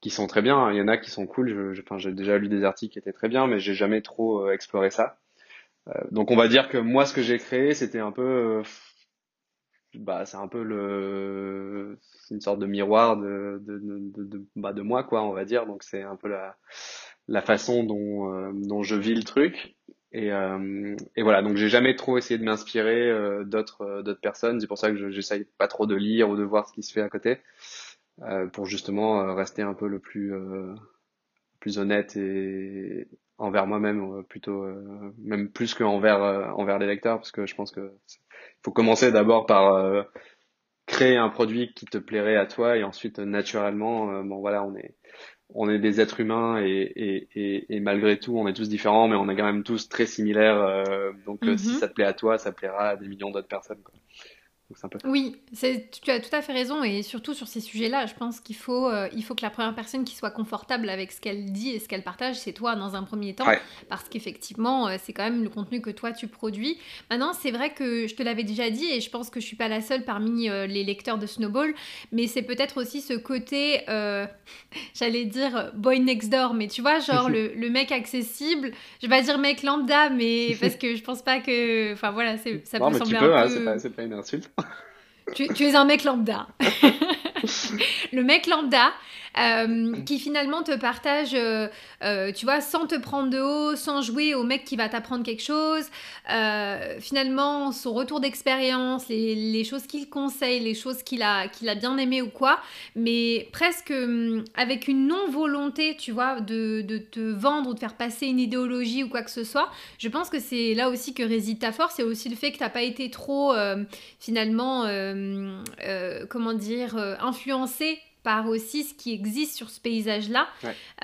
qui sont très bien. Il y en a qui sont cool. Je, j'ai déjà lu des articles qui étaient très bien, mais j'ai jamais trop exploré ça. donc on va dire que moi ce que j'ai créé c'était un peu bah c'est un peu le une sorte de miroir de de, de, bah, de moi quoi on va dire donc c'est un peu la la façon dont euh, dont je vis le truc et euh, et voilà donc j'ai jamais trop essayé de m'inspirer euh, d'autres euh, d'autres personnes c'est pour ça que j'essaye pas trop de lire ou de voir ce qui se fait à côté pour justement rester un peu le plus plus honnête et envers moi-même plutôt même plus que envers envers les lecteurs parce que je pense que faut commencer d'abord par euh, créer un produit qui te plairait à toi et ensuite naturellement euh, bon voilà on est on est des êtres humains et, et, et, et, malgré tout on est tous différents mais on est quand même tous très similaires euh, donc si mhm. ça te plaît à toi ça plaira à des millions d'autres personnes quoi. Oui, tu as tout à fait raison et surtout sur ces sujets-là, je pense qu'il faut, euh, il faut que la première personne qui soit confortable avec ce qu'elle dit et ce qu'elle partage, c'est toi dans un premier temps, parce qu'effectivement, euh, c'est quand même le contenu que toi tu produis. Maintenant, c'est vrai que je te l'avais déjà dit et je pense que je suis pas la seule parmi euh, les lecteurs de Snowball, mais c'est peut-être aussi ce côté, <laughs> j'allais dire boy next door, mais tu vois, genre <laughs> le, le, mec accessible, je vais pas dire mec lambda, mais parce que je pense pas que, enfin voilà, ça peut sembler un hein, peu. c'est pas une insulte tu, es un mec lambda. <laughs> le mec lambda euh, qui finalement te partage, euh, euh, tu vois, sans te prendre de haut, sans jouer au mec qui va t'apprendre quelque chose. finalement, son retour d'expérience, les, choses qu'il conseille, les choses qu'il a, qu'il a bien aimé ou quoi, mais presque hum, avec une non-volonté, tu vois, de, de, te vendre ou de faire passer une idéologie ou quoi que ce soit. Je pense que c'est là aussi que réside ta force, c'est aussi le fait que tu n'as pas été trop, finalement, comment dire, influencé par aussi ce qui existe sur ce paysage-là.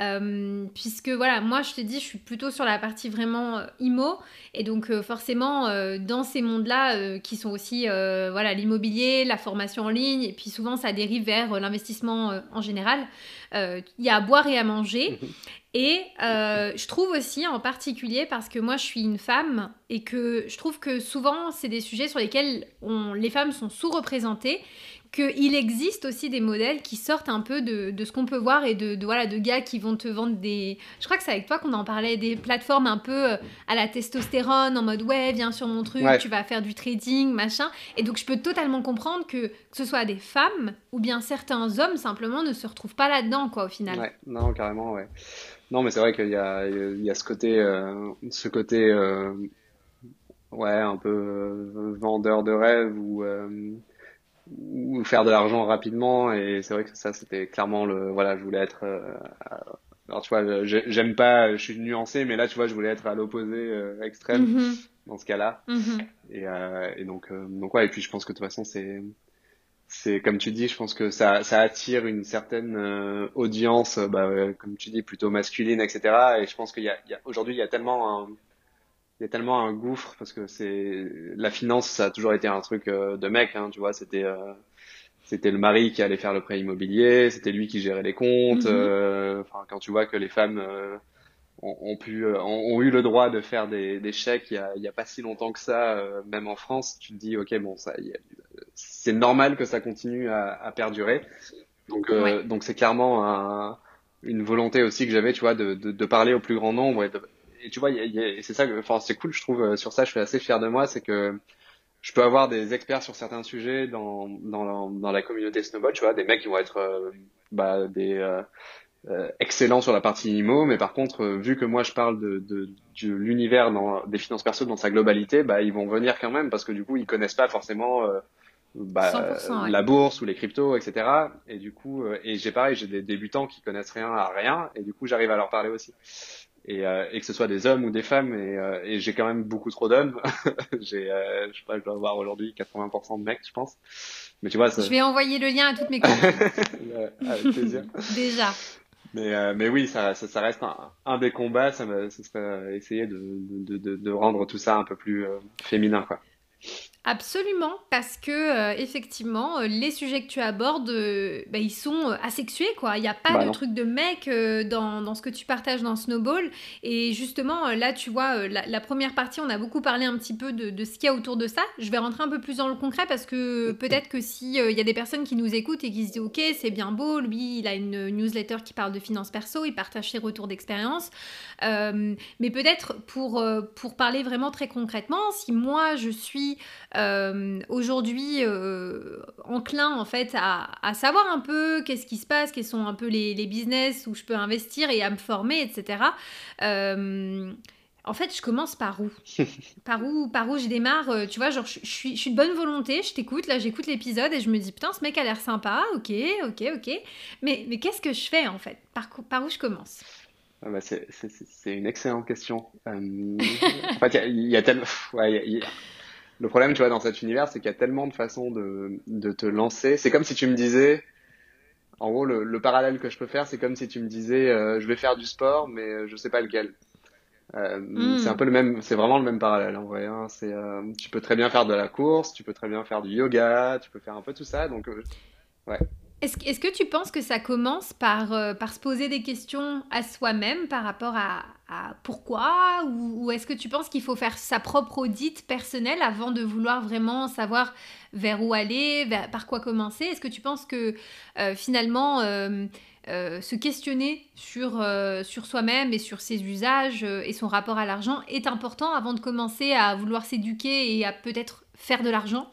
Euh, puisque voilà, moi je te dis, je suis plutôt sur la partie vraiment euh, IMO. Et donc euh, forcément, dans ces mondes-là, qui sont aussi voilà l'immobilier, la formation en ligne, et puis souvent ça dérive vers l'investissement en général, il y a à boire et à manger. Mhm. Et je trouve aussi en particulier parce que moi je suis une femme et que je trouve que souvent c'est des sujets sur lesquels on, les femmes sont sous-représentées qu'il existe aussi des modèles qui sortent un peu de, de ce qu'on peut voir et de, voilà, de gars qui vont te vendre des... Je crois que c'est avec toi qu'on en parlait, des plateformes un peu euh, à la testostérone, en mode ouais, viens sur mon truc, tu vas faire du trading, machin. Et donc je peux totalement comprendre que, que ce soit des femmes ou bien certains hommes simplement ne se retrouvent pas là-dedans, quoi, au final. Ouais, non, carrément, ouais. Non, mais c'est vrai qu'il y a, il y a ce côté, euh, ce côté, euh, ouais, un peu vendeur de rêve ou ou faire de l'argent rapidement et c'est vrai que ça c'était clairement le voilà je voulais être euh, alors tu vois j'aime pas je suis nuancé mais là tu vois je voulais être à l'opposé euh, extrême mm-hmm. dans ce cas-là mm-hmm. et, euh, et donc euh, donc ouais et puis je pense que de toute façon c'est c'est comme tu dis je pense que ça ça attire une certaine audience bah, comme tu dis plutôt masculine etc et je pense qu'il y a, y a aujourd'hui il y a tellement un il y a tellement un gouffre parce que c'est la finance ça a toujours été un truc euh, de mec hein, tu vois c'était euh, c'était le mari qui allait faire le prêt immobilier c'était lui qui gérait les comptes mhm. euh, enfin quand tu vois que les femmes ont, ont, pu ont, eu le droit de faire des, des chèques il y, a, il y a pas si longtemps que ça même en France tu te dis ok bon ça c'est normal que ça continue à, à perdurer donc donc c'est clairement un, une volonté aussi que j'avais tu vois de, de, de, parler au plus grand nombre et de, et tu vois, c'est ça, enfin c'est cool, je trouve euh, sur ça, je suis assez fier de moi, c'est que je peux avoir des experts sur certains sujets dans, dans, dans la communauté Snowball, tu vois, des mecs qui vont être euh, bah, des euh, euh, excellents sur la partie IMO, mais par contre, vu que moi je parle de, de, de l'univers des finances perso dans sa globalité, bah, ils vont venir quand même parce que du coup, ils connaissent pas forcément bah, la bourse ou les cryptos, etc. Et du coup, et j'ai pareil, j'ai des débutants qui connaissent rien à rien, et du coup, j'arrive à leur parler aussi et, euh, et, que ce soit des hommes ou des femmes et, euh, et j'ai quand même beaucoup trop d'hommes. <laughs> J'ai euh, je sais pas je dois avoir aujourd'hui 80% de mecs je pense. Mais tu vois ça... je vais envoyer le lien à toutes mes <laughs> copines. Avec plaisir. Déjà. Mais euh, mais oui ça, ça, ça reste un, un, des combats ça ce serait essayer de, de, de, de rendre tout ça un peu plus euh, féminin quoi Absolument, parce que euh, effectivement, euh, les sujets que tu abordes, euh, bah, ils sont asexués, quoi. Il n'y a pas bah de truc de mec dans, dans, ce que tu partages dans Snowball. Et justement, là, tu vois, la, première partie, on a beaucoup parlé un petit peu de, de ce qu'il y a autour de ça. Je vais rentrer un peu plus dans le concret parce que peut-être que s'il il y a des personnes qui nous écoutent et qui se disent, ok, c'est bien beau, lui, il a une newsletter qui parle de finances perso, il partage ses retours d'expérience. mais peut-être pour, pour parler vraiment très concrètement, si moi, je suis euh, aujourd'hui euh, enclin en fait à, savoir un peu qu'est-ce qui se passe, quels sont un peu les, business où je peux investir et à me former, etc. Euh, en fait, je commence par où? <laughs> Par où Par où je démarre Tu vois, genre, je, suis, je suis de bonne volonté, je t'écoute, là, j'écoute l'épisode et je me dis, putain, ce mec a l'air sympa, ok, ok, ok. Mais, mais qu'est-ce que je fais, en fait? Par, par où je commence? Ah bah c'est une excellente question. <laughs> en fait, il y, a, tellement... <laughs> Ouais, le problème, tu vois, dans cet univers, c'est qu'il y a tellement de façons de, de te lancer. C'est comme si tu me disais, en gros, le, le parallèle que je peux faire, c'est comme si tu me disais, euh, je vais faire du sport, mais euh, je sais pas lequel. Euh, hmm. C'est un peu le même, c'est vraiment le même parallèle en vrai. Hein. C'est, euh, tu peux très bien faire de la course, tu peux très bien faire du yoga, tu peux faire un peu tout ça. Donc, ouais. Est-ce est que tu penses que ça commence par, euh, par se poser des questions à soi-même par rapport à, pourquoi Ou, est-ce que tu penses qu'il faut faire sa propre audite personnelle avant de vouloir vraiment savoir vers où aller, par quoi commencer? Est-ce que tu penses que euh, finalement euh, se questionner sur, soi-même et sur ses usages et son rapport à l'argent est important avant de commencer à vouloir s'éduquer et à peut-être faire de l'argent?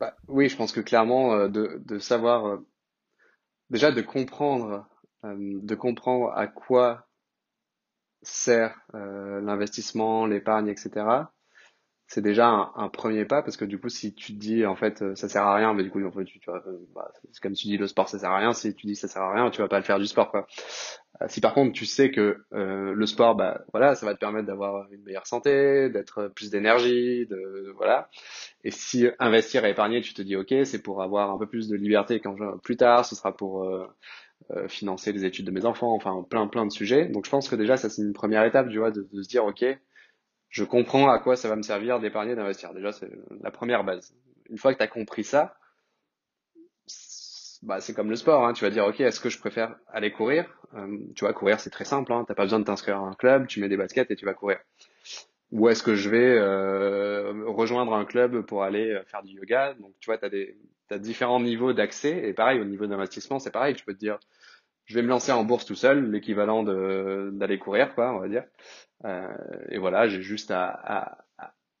Bah, oui, je pense que clairement, euh, de, de savoir, euh, déjà de comprendre, euh, de comprendre à quoi sert l'investissement, l'épargne, etc c'est déjà un, premier pas parce que du coup si tu te dis en fait euh, ça sert à rien mais du coup en fait tu, tu euh, bah, comme tu dis le sport ça sert à rien. Si tu dis ça sert à rien tu vas pas le faire du sport quoi. euh, si par contre tu sais que le sport bah voilà ça va te permettre d'avoir une meilleure santé d'être plus d'énergie de voilà et si investir et épargner tu te dis ok c'est pour avoir un peu plus de liberté quand je, plus tard ce sera pour financer les études de mes enfants enfin plein plein de sujets donc je pense que déjà ça c'est une première étape tu vois de, de se dire ok je comprends à quoi ça va me servir d'épargner, d'investir. Déjà, c'est la première base. Une fois que tu as compris ça, bah, c'est comme le sport. Hein. Tu vas dire, OK, est-ce que je préfère aller courir? Euh, Tu vois, courir, c'est très simple. Hein. Tu pas besoin de t'inscrire à un club, tu mets des baskets et tu vas courir. Ou est-ce que je vais euh, rejoindre un club pour aller euh, faire du yoga? Donc, tu vois, tu as, des, as différents niveaux d'accès. Et pareil, au niveau d'investissement, c'est pareil. Tu peux te dire, je vais me lancer en bourse tout seul, l'équivalent d'aller courir, quoi, on va dire. Euh, et voilà, j'ai juste à, à,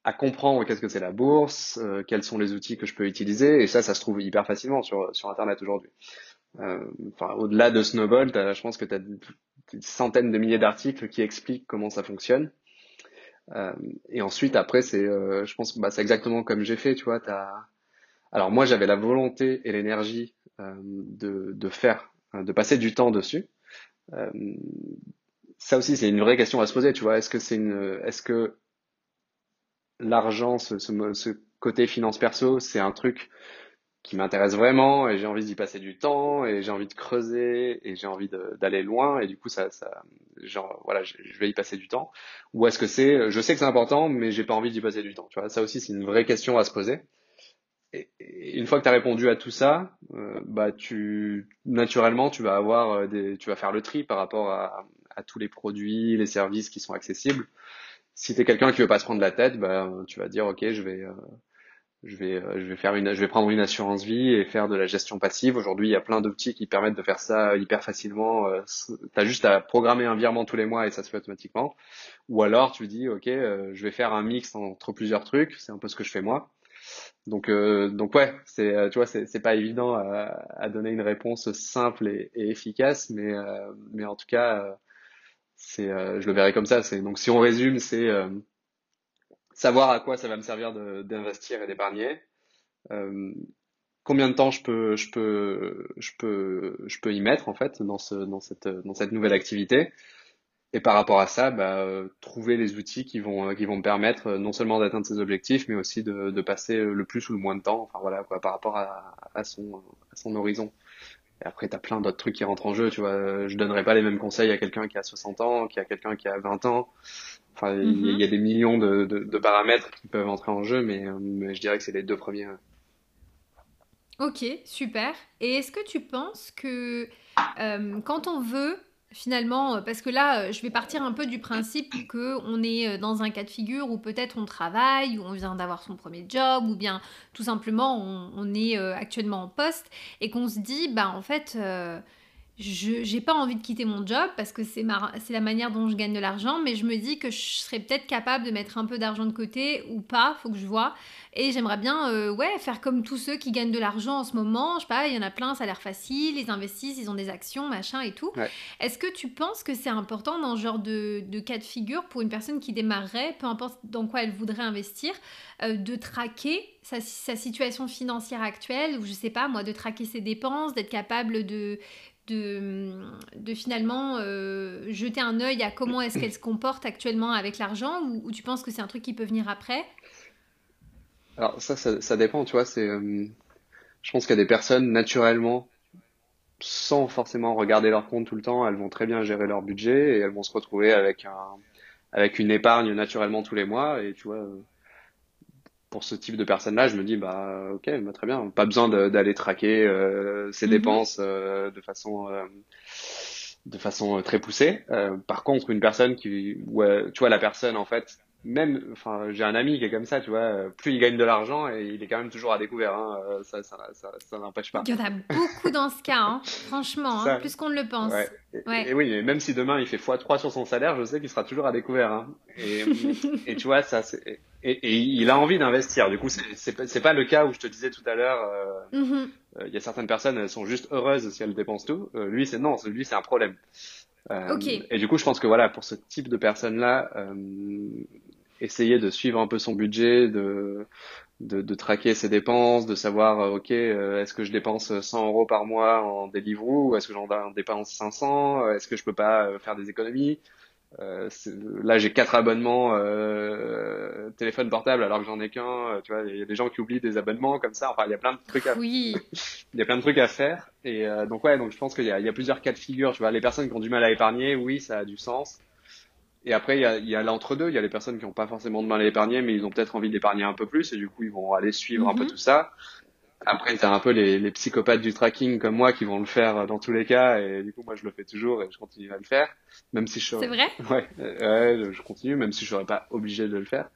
à comprendre qu'est-ce que c'est la bourse, euh, quels sont les outils que je peux utiliser, et ça, ça se trouve hyper facilement sur, sur Internet aujourd'hui. Euh, enfin, au-delà de Snowball, je pense que tu as des centaines de milliers d'articles qui expliquent comment ça fonctionne. Euh, et ensuite, après, c'est, euh, je pense, bah, c'est exactement comme j'ai fait, tu vois. As... Alors moi, j'avais la volonté et l'énergie euh, de, de faire, de passer du temps dessus ça aussi, c'est une vraie question à se poser, tu vois. Est-ce que c'est une, est-ce que l'argent, ce, côté finance perso, c'est un truc qui m'intéresse vraiment et j'ai envie d'y passer du temps et j'ai envie de creuser et j'ai envie d'aller loin et du coup ça, ça genre voilà je, vais y passer du temps. Ou est-ce que c'est je sais que c'est important mais j'ai pas envie d'y passer du temps tu vois. Ça aussi c'est une vraie question à se poser. Une fois que tu as répondu à tout ça euh, bah tu naturellement tu vas avoir euh, des tu vas faire le tri par rapport à tous les produits, les services qui sont accessibles. Si tu es quelqu'un qui veut pas se prendre la tête, bah, tu vas dire ok, je vais, euh, je vais, euh, je vais faire une, je vais prendre une assurance vie et faire de la gestion passive. Aujourd'hui, il y a plein d'outils qui permettent de faire ça hyper facilement. Euh, tu as juste à programmer un virement tous les mois et ça se fait automatiquement. Ou alors, tu dis, OK, euh, je vais faire un mix entre plusieurs trucs. C'est un peu ce que je fais moi. Donc, donc ouais, c'est, tu vois, c'est, pas évident à, à, donner une réponse simple et, efficace, mais, mais en tout cas, c'est, je le verrai comme ça. C'est, donc, si on résume, c'est savoir à quoi ça va me servir d'investir et d'épargner, euh, combien de temps je peux, je peux, je peux, je peux y mettre en fait dans ce, dans cette, dans cette nouvelle activité. Et par rapport à ça, bah, euh, trouver les outils qui vont, qui vont me permettre euh, non seulement d'atteindre ces objectifs, mais aussi de, de, passer le plus ou le moins de temps, enfin voilà, quoi, par rapport à, à son, à son horizon. Et après, tu as plein d'autres trucs qui rentrent en jeu, tu vois. Je donnerai pas les mêmes conseils à quelqu'un qui a 60 ans, qui a quelqu'un qui a 20 ans. Enfin, il y, a mhm. des millions de, de, paramètres qui peuvent entrer en jeu, mais, mais je dirais que c'est les deux premiers. Ok, super. Et est-ce que tu penses que euh, quand on veut finalement, euh, parce que là, euh, je vais partir un peu du principe que on est dans un cas de figure où peut-être on travaille, ou on vient d'avoir son premier job, ou bien tout simplement on, est actuellement en poste et qu'on se dit, bah en fait, je n'ai pas envie de quitter mon job parce que c'est la manière dont je gagne de l'argent, mais je me dis que je serais peut-être capable de mettre un peu d'argent de côté ou pas, faut que je vois. Et j'aimerais bien euh, ouais, faire comme tous ceux qui gagnent de l'argent en ce moment. Je sais pas, il y en a plein, ça a l'air facile, ils investissent, ils ont des actions, machin et tout. Est-ce que tu penses que c'est important dans ce genre de, de, cas de figure pour une personne qui démarrerait, peu importe dans quoi elle voudrait investir, euh, de traquer sa, sa, situation financière actuelle, ou je sais pas moi, de traquer ses dépenses, d'être capable de de, finalement euh, jeter un œil à comment est-ce qu'elle se comporte actuellement avec l'argent ou, tu penses que c'est un truc qui peut venir après? Alors ça, ça, dépend, tu vois. C'est, euh, je pense qu'il y a des personnes naturellement, sans forcément regarder leur compte tout le temps, elles vont très bien gérer leur budget et elles vont se retrouver avec un, avec une épargne naturellement tous les mois et tu vois pour ce type de personnes-là, je me dis bah ok, bah, très bien, pas besoin d'aller traquer euh, ses mhm. dépenses euh, de façon euh, de façon très poussée. par contre, une personne qui, tu vois, la personne en fait, même, enfin, j'ai un ami qui est comme ça, tu vois, plus il gagne de l'argent et il est quand même toujours à découvert, hein, ça, ça, ça, ça n'empêche pas. Il y en a beaucoup dans ce cas, hein, franchement, hein, plus qu'on ne le pense. Ouais. Et, oui, même si demain il fait x3 sur son salaire, je sais qu'il sera toujours à découvert. Hein. Et, et tu vois, ça, c'est et, et, il a envie d'investir. Du coup, c'est pas, pas le cas où je te disais tout à l'heure. Euh, mm-hmm. euh, il y a certaines personnes, elles sont juste heureuses si elles dépensent tout. Euh, lui, c'est non. Lui, c'est un problème. Euh, et du coup, je pense que voilà, pour ce type de personnes-là, essayer de suivre un peu son budget, de, de, de traquer ses dépenses, de savoir, ok, est-ce que je dépense 100 euros par mois en Deliveroo ou est-ce que j'en dépense 500 Est-ce que je peux pas faire des économies? euh, là, j'ai quatre abonnements euh, téléphone portable alors que j'en ai qu'un. Euh, tu vois, il y a des gens qui oublient des abonnements comme ça. Enfin, il y a plein de trucs à. Oui. <laughs> il y a plein de trucs à faire. Et euh, donc ouais, donc je pense qu'il y a, il y a plusieurs cas de figure. Tu vois, les personnes qui ont du mal à épargner, oui, ça a du sens. Et après, il y a, a l'entre-deux. Il y a les personnes qui n'ont pas forcément de mal à épargner, mais ils ont peut-être envie d'épargner un peu plus, et du coup, ils vont aller suivre un peu mhm. tout ça. Après, t'as un peu les, les, psychopathes du tracking comme moi qui vont le faire dans tous les cas, et du coup, moi, je le fais toujours et je continue à le faire, même si je. C'est vrai? <laughs> Ouais, ouais, je continue, même si je serais pas obligé de le faire.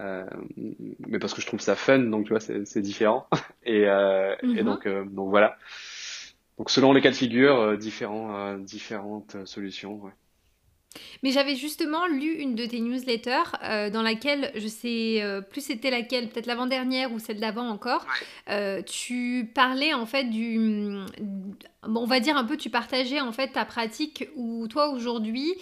Euh, mais parce que je trouve ça fun, donc tu vois, c'est différent. <laughs> Et, euh, et mhm. donc, euh, donc voilà. Donc selon les cas de figure, euh, différents, euh, différentes solutions. Ouais. Mais j'avais justement lu une de tes newsletters euh, dans laquelle, je sais euh, plus c'était laquelle, peut-être l'avant-dernière ou celle d'avant encore, euh, tu parlais en fait du... on va dire un peu, tu partageais en fait ta pratique où toi aujourd'hui,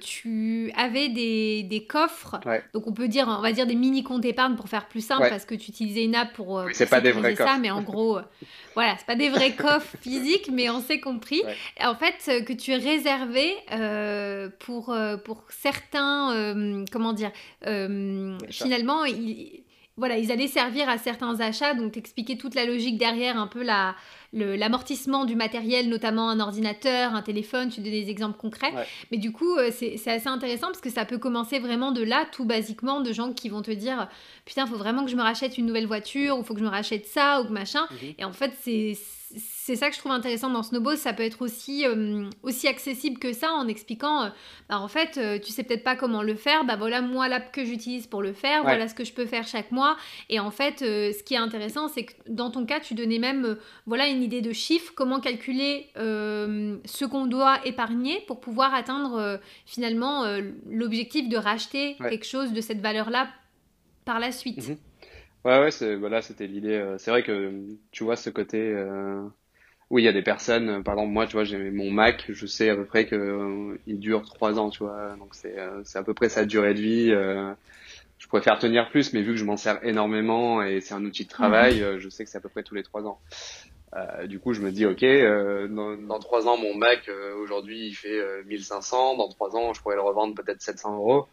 tu avais des, des coffres, donc on peut dire, on va dire des mini comptes épargne pour faire plus simple parce que tu utilisais une app pour... Oui, c'est pas des vrais ça, mais en gros, <laughs> voilà, c'est pas des vrais <laughs> coffres physiques, mais on s'est compris. En fait, que tu réservais pour, euh, pour certains, euh, comment dire, euh, finalement, voilà, ils allaient servir à certains achats, donc t'expliquer toute la logique derrière, un peu la, l'amortissement du matériel, notamment un ordinateur, un téléphone, tu donnes des exemples concrets. Mais du coup, c'est, assez intéressant parce que ça peut commencer vraiment de là, tout basiquement, de gens qui vont te dire Putain, il faut vraiment que je me rachète une nouvelle voiture, ou faut que je me rachète ça, ou que machin. Mhm. Et en fait, c'est c'est ça que je trouve intéressant dans Snowball, ça peut être aussi, euh, aussi accessible que ça en expliquant, euh, bah, en fait, euh, tu sais peut-être pas comment le faire, bah voilà moi l'app que j'utilise pour le faire, voilà ce que je peux faire chaque mois. Et en fait, ce qui est intéressant, c'est que dans ton cas, tu donnais même, voilà, une idée de chiffre, comment calculer ce qu'on doit épargner pour pouvoir atteindre finalement l'objectif de racheter quelque chose de cette valeur-là par la suite. Mhm. Ouais, ouais, c'est, voilà, c'était l'idée. Euh, c'est vrai que tu vois ce côté euh, oui, il y a des personnes, euh, par exemple moi, tu vois, j'ai mon Mac, je sais à peu près que il dure trois ans, tu vois, donc c'est c'est à peu près sa durée de vie. je pourrais faire tenir plus, mais vu que je m'en sers énormément et c'est un outil de travail, mhm. je sais que c'est à peu près tous les trois ans. du coup, je me dis, ok, dans, dans trois ans, mon Mac aujourd'hui il fait 1500, dans trois ans, je pourrais le revendre peut-être 700 euros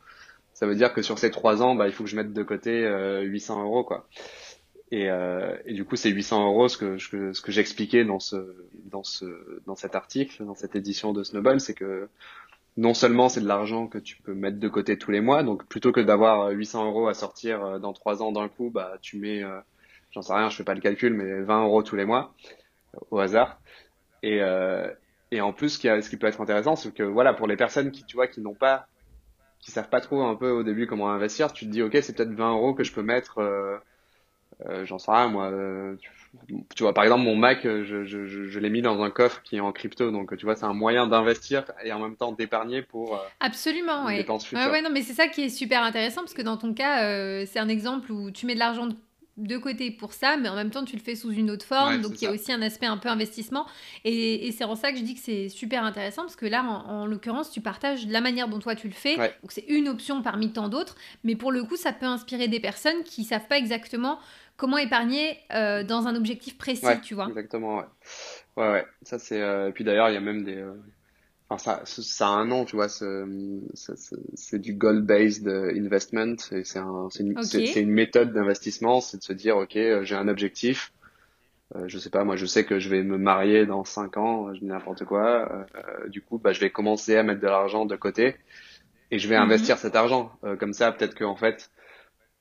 ça veut dire que sur ces trois ans, bah, il faut que je mette de côté 800 euh, euros, quoi. Et, euh, du coup, c'est 800 euros ce que, ce que j'expliquais dans ce, dans ce, dans cet article, dans cette édition de Snowball, c'est que non seulement c'est de l'argent que tu peux mettre de côté tous les mois, donc plutôt que d'avoir 800 euros à sortir euh, dans trois ans d'un coup, bah tu mets, j'en sais rien, je fais pas le calcul, mais 20 euros tous les mois au hasard. Et, et en plus, ce qui, peut être intéressant, c'est que voilà, pour les personnes qui, tu vois, qui n'ont pas qui savent pas trop un peu au début comment investir, tu te dis ok c'est peut-être 20 euros que je peux mettre, euh, euh, j'en sais rien moi. Euh, tu, vois par exemple mon Mac, je, je, je, l'ai mis dans un coffre qui est en crypto, donc tu vois c'est un moyen d'investir et en même temps d'épargner pour absolument ouais. ouais. ouais non mais c'est ça qui est super intéressant parce que dans ton cas c'est un exemple où tu mets de l'argent de de côté pour ça, mais en même temps, tu le fais sous une autre forme. donc, il y a aussi un aspect un peu investissement. Et, c'est en ça que je dis que c'est super intéressant, parce que là, en, l'occurrence, tu partages la manière dont toi tu le fais. Donc, c'est une option parmi tant d'autres. Mais pour le coup, ça peut inspirer des personnes qui savent pas exactement comment épargner euh, dans un objectif précis, tu vois. Exactement, ouais. Ouais, ouais. Ça, c'est. Euh, et puis d'ailleurs, il y a même des. Euh, Enfin, ça, ça a un nom, tu vois. C'est du goal-based investment. C'est un, une, une, méthode d'investissement. C'est de se dire, ok, euh, j'ai un objectif. Euh, je sais pas, moi, je sais que je vais me marier dans cinq ans, je dis n'importe quoi. Euh, euh, du coup, bah, je vais commencer à mettre de l'argent de côté et je vais mhm. investir cet argent. Euh, comme ça, peut-être que en fait,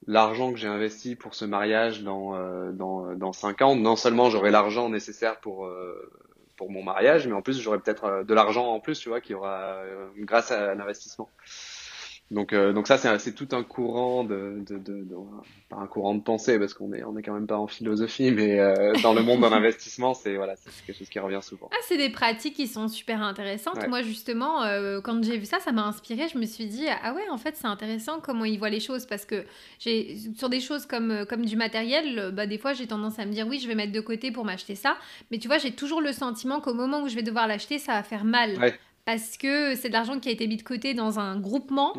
l'argent que j'ai investi pour ce mariage dans dans dans cinq ans, non seulement j'aurai l'argent nécessaire pour pour mon mariage, mais en plus j'aurai peut-être euh, de l'argent en plus, tu vois, qui aura euh, grâce à l'investissement. Donc, euh, donc ça, c'est tout un courant de, de, de, de, pas un courant de pensée parce qu'on est, on est quand même pas en philosophie, mais euh, dans le monde de l'investissement, c'est voilà, c'est quelque chose qui revient souvent. Ah, c'est des pratiques qui sont super intéressantes. Moi, justement, euh, quand j'ai vu ça, ça m'a inspiré. Je me suis dit, ah ouais, en fait, c'est intéressant comment ils voient les choses parce que j'ai sur des choses comme comme du matériel, bah des fois, j'ai tendance à me dire oui, je vais mettre de côté pour m'acheter ça, mais tu vois, j'ai toujours le sentiment qu'au moment où je vais devoir l'acheter, ça va faire mal. Ouais parce que c'est de l'argent qui a été mis de côté dans un groupement.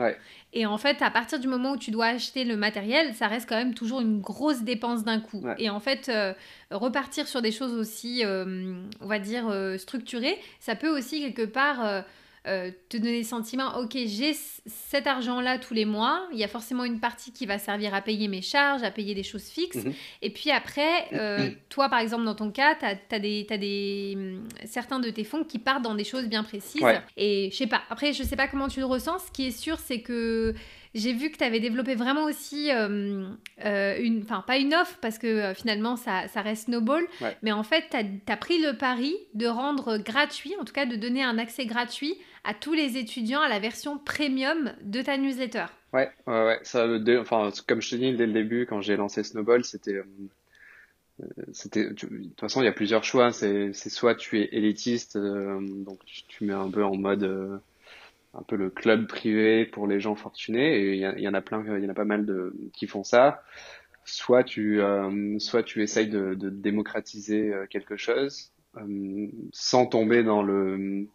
Et en fait, à partir du moment où tu dois acheter le matériel, ça reste quand même toujours une grosse dépense d'un coup. Et en fait, euh, repartir sur des choses aussi, euh, on va dire, euh, structurées, ça peut aussi quelque part euh, te donner le sentiment, ok, j'ai cet argent-là tous les mois, il y a forcément une partie qui va servir à payer mes charges, à payer des choses fixes. Mhm. Et puis après, euh, toi, par exemple, dans ton cas, tu as, des, as des, hum, certains de tes fonds qui partent dans des choses bien précises. Et je sais pas, après, je sais pas comment tu le ressens. Ce qui est sûr, c'est que j'ai vu que tu avais développé vraiment aussi euh, euh, une, enfin pas une offre parce que euh, finalement ça, ça, reste snowball, mais en fait tu as, pris le pari de rendre gratuit, en tout cas de donner un accès gratuit à tous les étudiants à la version premium de ta newsletter. Ouais, ouais, ouais. Ça, enfin, comme je te dis dès le début quand j'ai lancé Snowball, c'était c'était de toute façon il y a plusieurs choix c'est soit tu es élitiste donc tu, mets un peu en mode un peu le club privé pour les gens fortunés et il y, en a plein il y en a pas mal de qui font ça soit tu euh, soit tu essayes de, de démocratiser euh, quelque chose euh, sans tomber dans le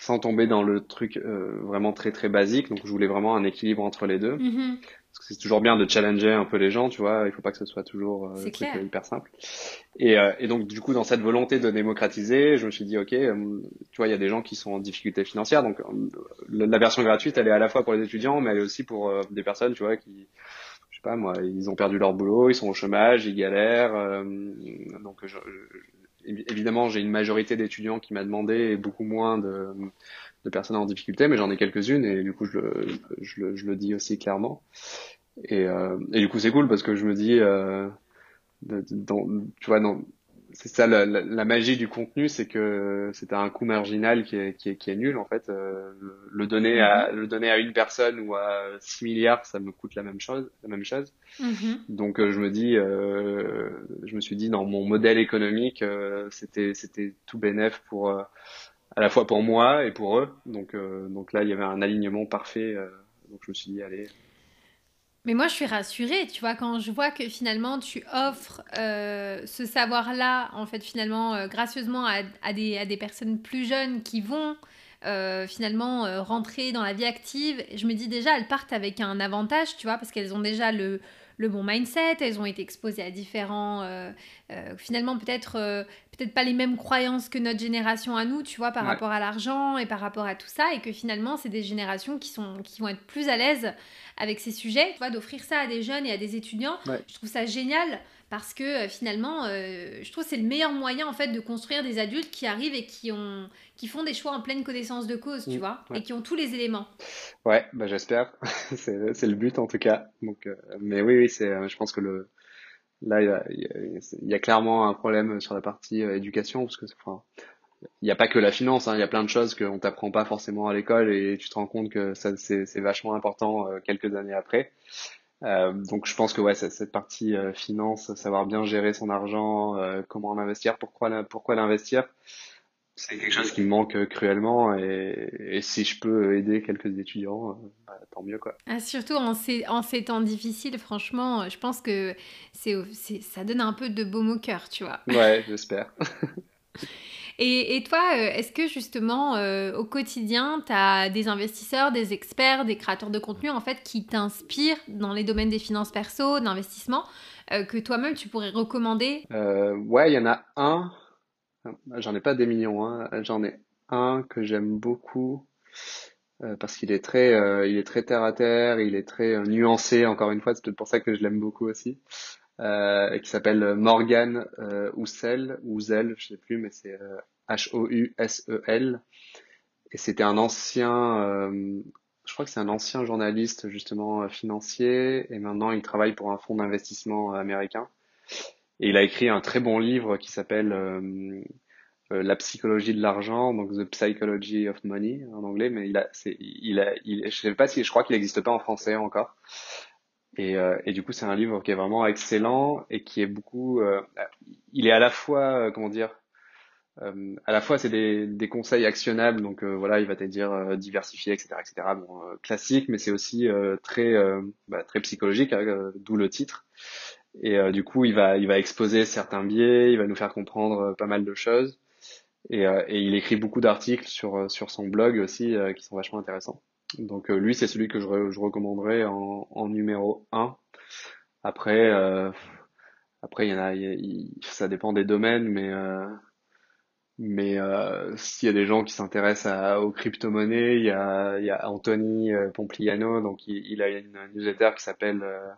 sans tomber dans le truc vraiment très très basique donc je voulais vraiment un équilibre entre les deux mm-hmm parce que c'est toujours bien de challenger un peu les gens, tu vois. Il faut pas que ce soit toujours euh, hyper simple. Et, euh, et, donc du coup, dans cette volonté de démocratiser, je me suis dit, ok, euh, tu vois, il y a des gens qui sont en difficulté financière, donc la version gratuite, elle est à la fois pour les étudiants, mais elle est aussi pour des personnes, tu vois, qui, je sais pas moi, ils ont perdu leur boulot, ils sont au chômage, ils galèrent. donc je, évidemment, j'ai une majorité d'étudiants qui m'a demandé et beaucoup moins de de personnes en difficulté, mais j'en ai quelques-unes et du coup je le, je le, je le dis aussi clairement. Et, euh, et du coup c'est cool parce que je me dis, euh, tu vois, dans, c'est ça la, la, magie du contenu, c'est que c'est un coût marginal qui est, qui est, qui est nul en fait. Euh, le, donner à mhm. le donner à une personne ou à 6 milliards, ça me coûte la même chose, la même chose. Mhm. Donc euh, je me dis, euh, je me suis dit dans mon modèle économique, euh, c'était c'était tout bénéf pour à la fois pour moi et pour eux. Donc donc là il y avait un alignement parfait. donc je me suis dit allez. Mais moi, je suis rassurée, tu vois, quand je vois que finalement, tu offres euh, ce savoir-là, en fait, finalement, euh, gracieusement à, des, personnes plus jeunes qui vont euh, finalement rentrer dans la vie active. Je me dis déjà, elles partent avec un avantage, tu vois, parce qu'elles ont déjà le, le bon mindset, elles ont été exposées à différents, euh, euh, finalement peut-être euh, peut-être pas les mêmes croyances que notre génération à nous, tu vois, par rapport à l'argent et par rapport à tout ça, et que finalement c'est des générations qui sont qui vont être plus à l'aise avec ces sujets, tu vois, d'offrir ça à des jeunes et à des étudiants, je trouve ça génial parce que finalement, je trouve c'est le meilleur moyen en fait de construire des adultes qui arrivent et qui ont qui font des choix en pleine connaissance de cause, tu mm, vois, et qui ont tous les éléments. Ouais, bah j'espère. <laughs> c'est le but en tout cas. Donc, euh, mais oui, oui, c'est, euh, je pense que le là, il y, a, clairement un problème sur la partie euh, éducation parce que, enfin, il n'y a pas que la finance, hein, il y a plein de choses qu'on t'apprend pas forcément à l'école et tu te rends compte que ça c'est vachement important quelques années après. Euh, donc je pense que ouais cette partie finance, savoir bien gérer son argent, comment investir, pourquoi pourquoi l'investir, c'est quelque chose qui me manque euh, cruellement et, si je peux aider quelques étudiants, euh, bah, tant mieux quoi. Ah, surtout en ces, en ces temps difficiles, franchement, je pense que c'est, ça donne un peu de baume au cœur, tu vois. Ouais, j'espère. <laughs> Et, et, toi, euh, est-ce que justement au quotidien, tu as des investisseurs, des experts, des créateurs de contenu en fait qui t'inspirent dans les domaines des finances perso, d'investissement, que toi-même tu pourrais recommander? Ouais, il y en a un J'en ai pas des millions, hein. J'en ai un que j'aime beaucoup euh, parce qu'il est très, euh, il est très terre à terre, il est très euh, nuancé. Encore une fois, c'est peut-être pour ça que je l'aime beaucoup aussi. qui s'appelle Morgan Housel, Housel, je sais plus, mais c'est H-O-U-S-E-L. Et c'était un ancien, je crois que c'est un ancien journaliste justement financier, et maintenant il travaille pour un fonds d'investissement américain. Et il a écrit un très bon livre qui s'appelle euh, euh, La psychologie de l'argent, donc The Psychology of Money en anglais, mais il a, c'est, il a, il, je sais pas si, je crois qu'il n'existe pas en français encore. Et, euh, et du coup, c'est un livre qui est vraiment excellent et qui est beaucoup, il est à la fois, comment dire, à la fois c'est des, des conseils actionnables, donc voilà, il va te dire diversifier, etc., etc. Bon, classique, mais c'est aussi très, bah, très psychologique, hein, d'où le titre. Et euh, du coup, il va, il va exposer certains biais, il va nous faire comprendre euh, pas mal de choses. Et, euh, et il écrit beaucoup d'articles sur, sur son blog aussi qui sont vachement intéressants. Donc lui, c'est celui que je, je recommanderais en, en numéro 1. Après, après il y en a, ça dépend des domaines, mais mais s'il y a des gens qui s'intéressent aux crypto-monnaies, il y a, il y a Anthony Pompliano, donc il, il a une newsletter qui s'appelle euh,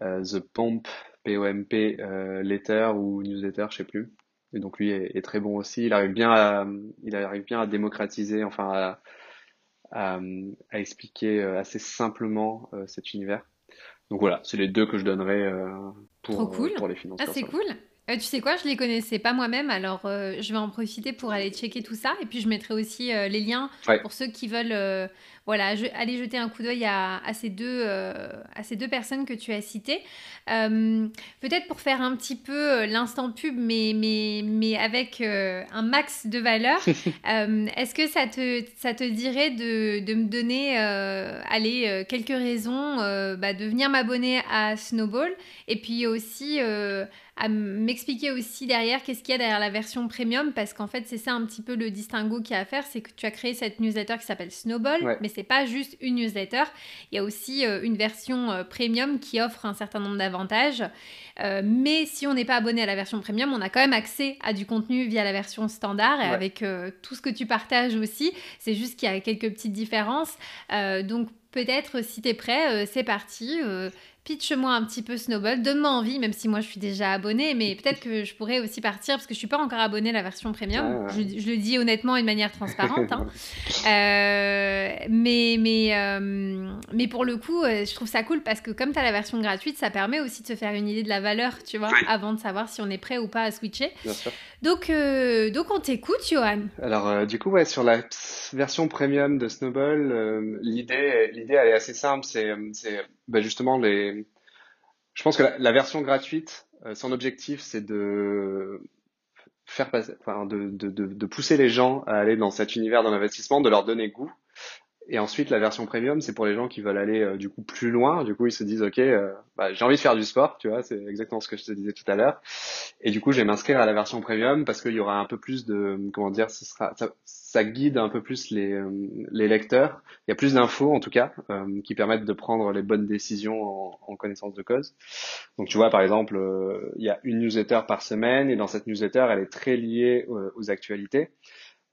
The Pomp, P-O-M-P, euh, letter ou newsletter, je sais plus. Et donc lui est, très bon aussi. Il arrive bien à, il arrive bien à démocratiser, enfin à, à, expliquer euh, assez simplement cet univers. Donc voilà, c'est les deux que je donnerais pour, pour les finances. Ah, c'est cool. Tu sais quoi, je les connaissais pas moi-même, alors je vais en profiter pour aller checker tout ça. Et puis je mettrai aussi les liens pour ceux qui veulent voilà, je, allez jeter un coup d'œil à, ces deux, euh, à ces deux personnes que tu as citées. Euh, peut-être pour faire un petit peu euh, l'instant pub, mais, mais, mais avec un max de valeur, <laughs> est-ce que ça te, ça te dirait de, de me donner allez, quelques raisons bah, de venir m'abonner à Snowball et puis aussi à m'expliquer aussi derrière qu'est-ce qu'il y a derrière la version premium parce qu'en fait c'est ça un petit peu le distinguo qu'il y a à faire c'est que tu as créé cette newsletter qui s'appelle Snowball mais c'est pas juste une newsletter. Il y a aussi euh, une version euh, premium qui offre un certain nombre d'avantages. Euh, mais si on n'est pas abonné à la version premium on a quand même accès à du contenu via la version standard et avec tout ce que tu partages aussi. C'est juste qu'il y a quelques petites différences. Donc peut-être si tu es prêt c'est parti pitch-moi un petit peu Snowball, donne-moi envie, même si moi je suis déjà abonnée, mais peut-être que je pourrais aussi partir parce que je suis pas encore abonnée à la version premium. Ah. Je, je le dis honnêtement et de manière transparente. hein. <laughs> Euh, mais, mais, euh, mais pour le coup, euh, je trouve ça cool parce que comme tu as la version gratuite, ça permet aussi de se faire une idée de la valeur, tu vois, Oui. avant de savoir si on est prêt ou pas à switcher. Bien sûr. Donc, euh, donc on t'écoute, Johan. Alors, euh, du coup, ouais, sur la version premium de Snowball, euh, l'idée, l'idée, elle est assez simple. C'est, euh, c'est, bah, justement les. Je pense que la, version gratuite, euh, son objectif, c'est de faire passer, enfin, de, de, de, de pousser les gens à aller dans cet univers de l'investissement, de leur donner goût. Et ensuite, la version premium, c'est pour les gens qui veulent aller euh, du coup plus loin. Du coup, ils se disent, ok, euh, bah, j'ai envie de faire du sport, tu vois, c'est exactement ce que je te disais tout à l'heure. Et du coup, je vais m'inscrire à la version premium parce qu'il y aura un peu plus de, comment dire, ce sera, ça, ça guide un peu plus les, euh, les lecteurs. Il y a plus d'infos en tout cas euh, qui permettent de prendre les bonnes décisions en, en connaissance de cause. Donc tu vois, par exemple, euh, il y a une newsletter par semaine et dans cette newsletter, elle est très liée euh, aux actualités.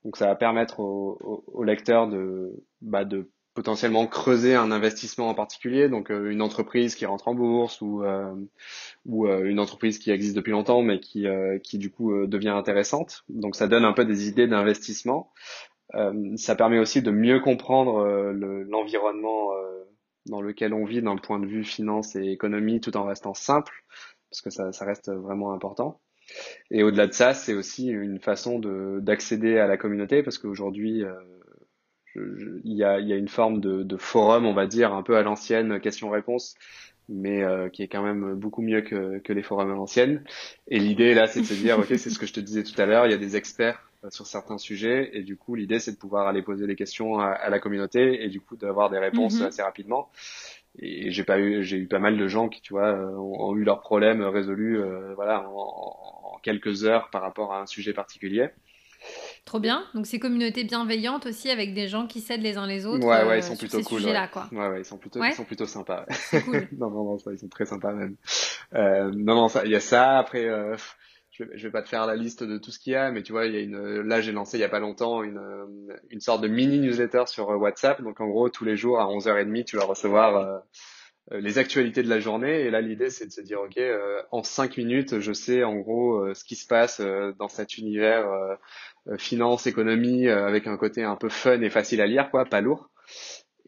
Donc ça va permettre aux lecteurs de, bah, de potentiellement creuser un investissement en particulier, donc euh, une entreprise qui rentre en bourse ou, euh, euh, une entreprise qui existe depuis longtemps mais qui, du coup devient intéressante. Donc ça donne un peu des idées d'investissement. Ça permet aussi de mieux comprendre le- l'environnement dans lequel on vit d'un point de vue finance et économie tout en restant simple, parce que ça reste vraiment important. Et au-delà de ça, c'est aussi une façon de d'accéder à la communauté parce qu'aujourd'hui, euh, il y a, il y a une forme de, de forum, on va dire, un peu à l'ancienne, question-réponse, mais euh, qui est quand même beaucoup mieux que, que les forums à l'ancienne. Et l'idée là, c'est de se dire, ok, c'est ce que je te disais tout à l'heure, il y a des experts euh, sur certains sujets, et du coup, l'idée, c'est de pouvoir aller poser des questions à, à la communauté et du coup d'avoir des réponses Mhm. assez rapidement. Et j'ai pas eu, j'ai eu pas mal de gens qui, tu vois, euh, ont, ont eu leurs problèmes résolus, euh, voilà, en, en quelques heures par rapport à un sujet particulier. Trop bien. Donc, c'est communauté bienveillante aussi avec des gens qui s'aident les uns les autres. Ouais, ouais, euh, ils sont sur plutôt ces cool. Ouais. sujets-là, quoi. ouais, ouais, ils sont plutôt, Ouais. ils sont plutôt sympas. ouais. Cool. <laughs> non, non, non, ça, ils sont très sympas même. Euh, non, non, ça, il y a ça. Après, euh, je vais, vais pas te faire la liste de tout ce qu'il y a, mais tu vois, il y a une, là, j'ai lancé il y a pas longtemps une, une sorte de mini newsletter sur euh, WhatsApp. Donc, en gros, tous les jours à 11h30, tu vas recevoir euh, euh, les actualités de la journée. Et là, l'idée, c'est de se dire, OK, euh, en 5 minutes, je sais en gros euh, ce qui se passe euh, dans cet univers finance, économie, avec un côté un peu fun et facile à lire, quoi, pas lourd.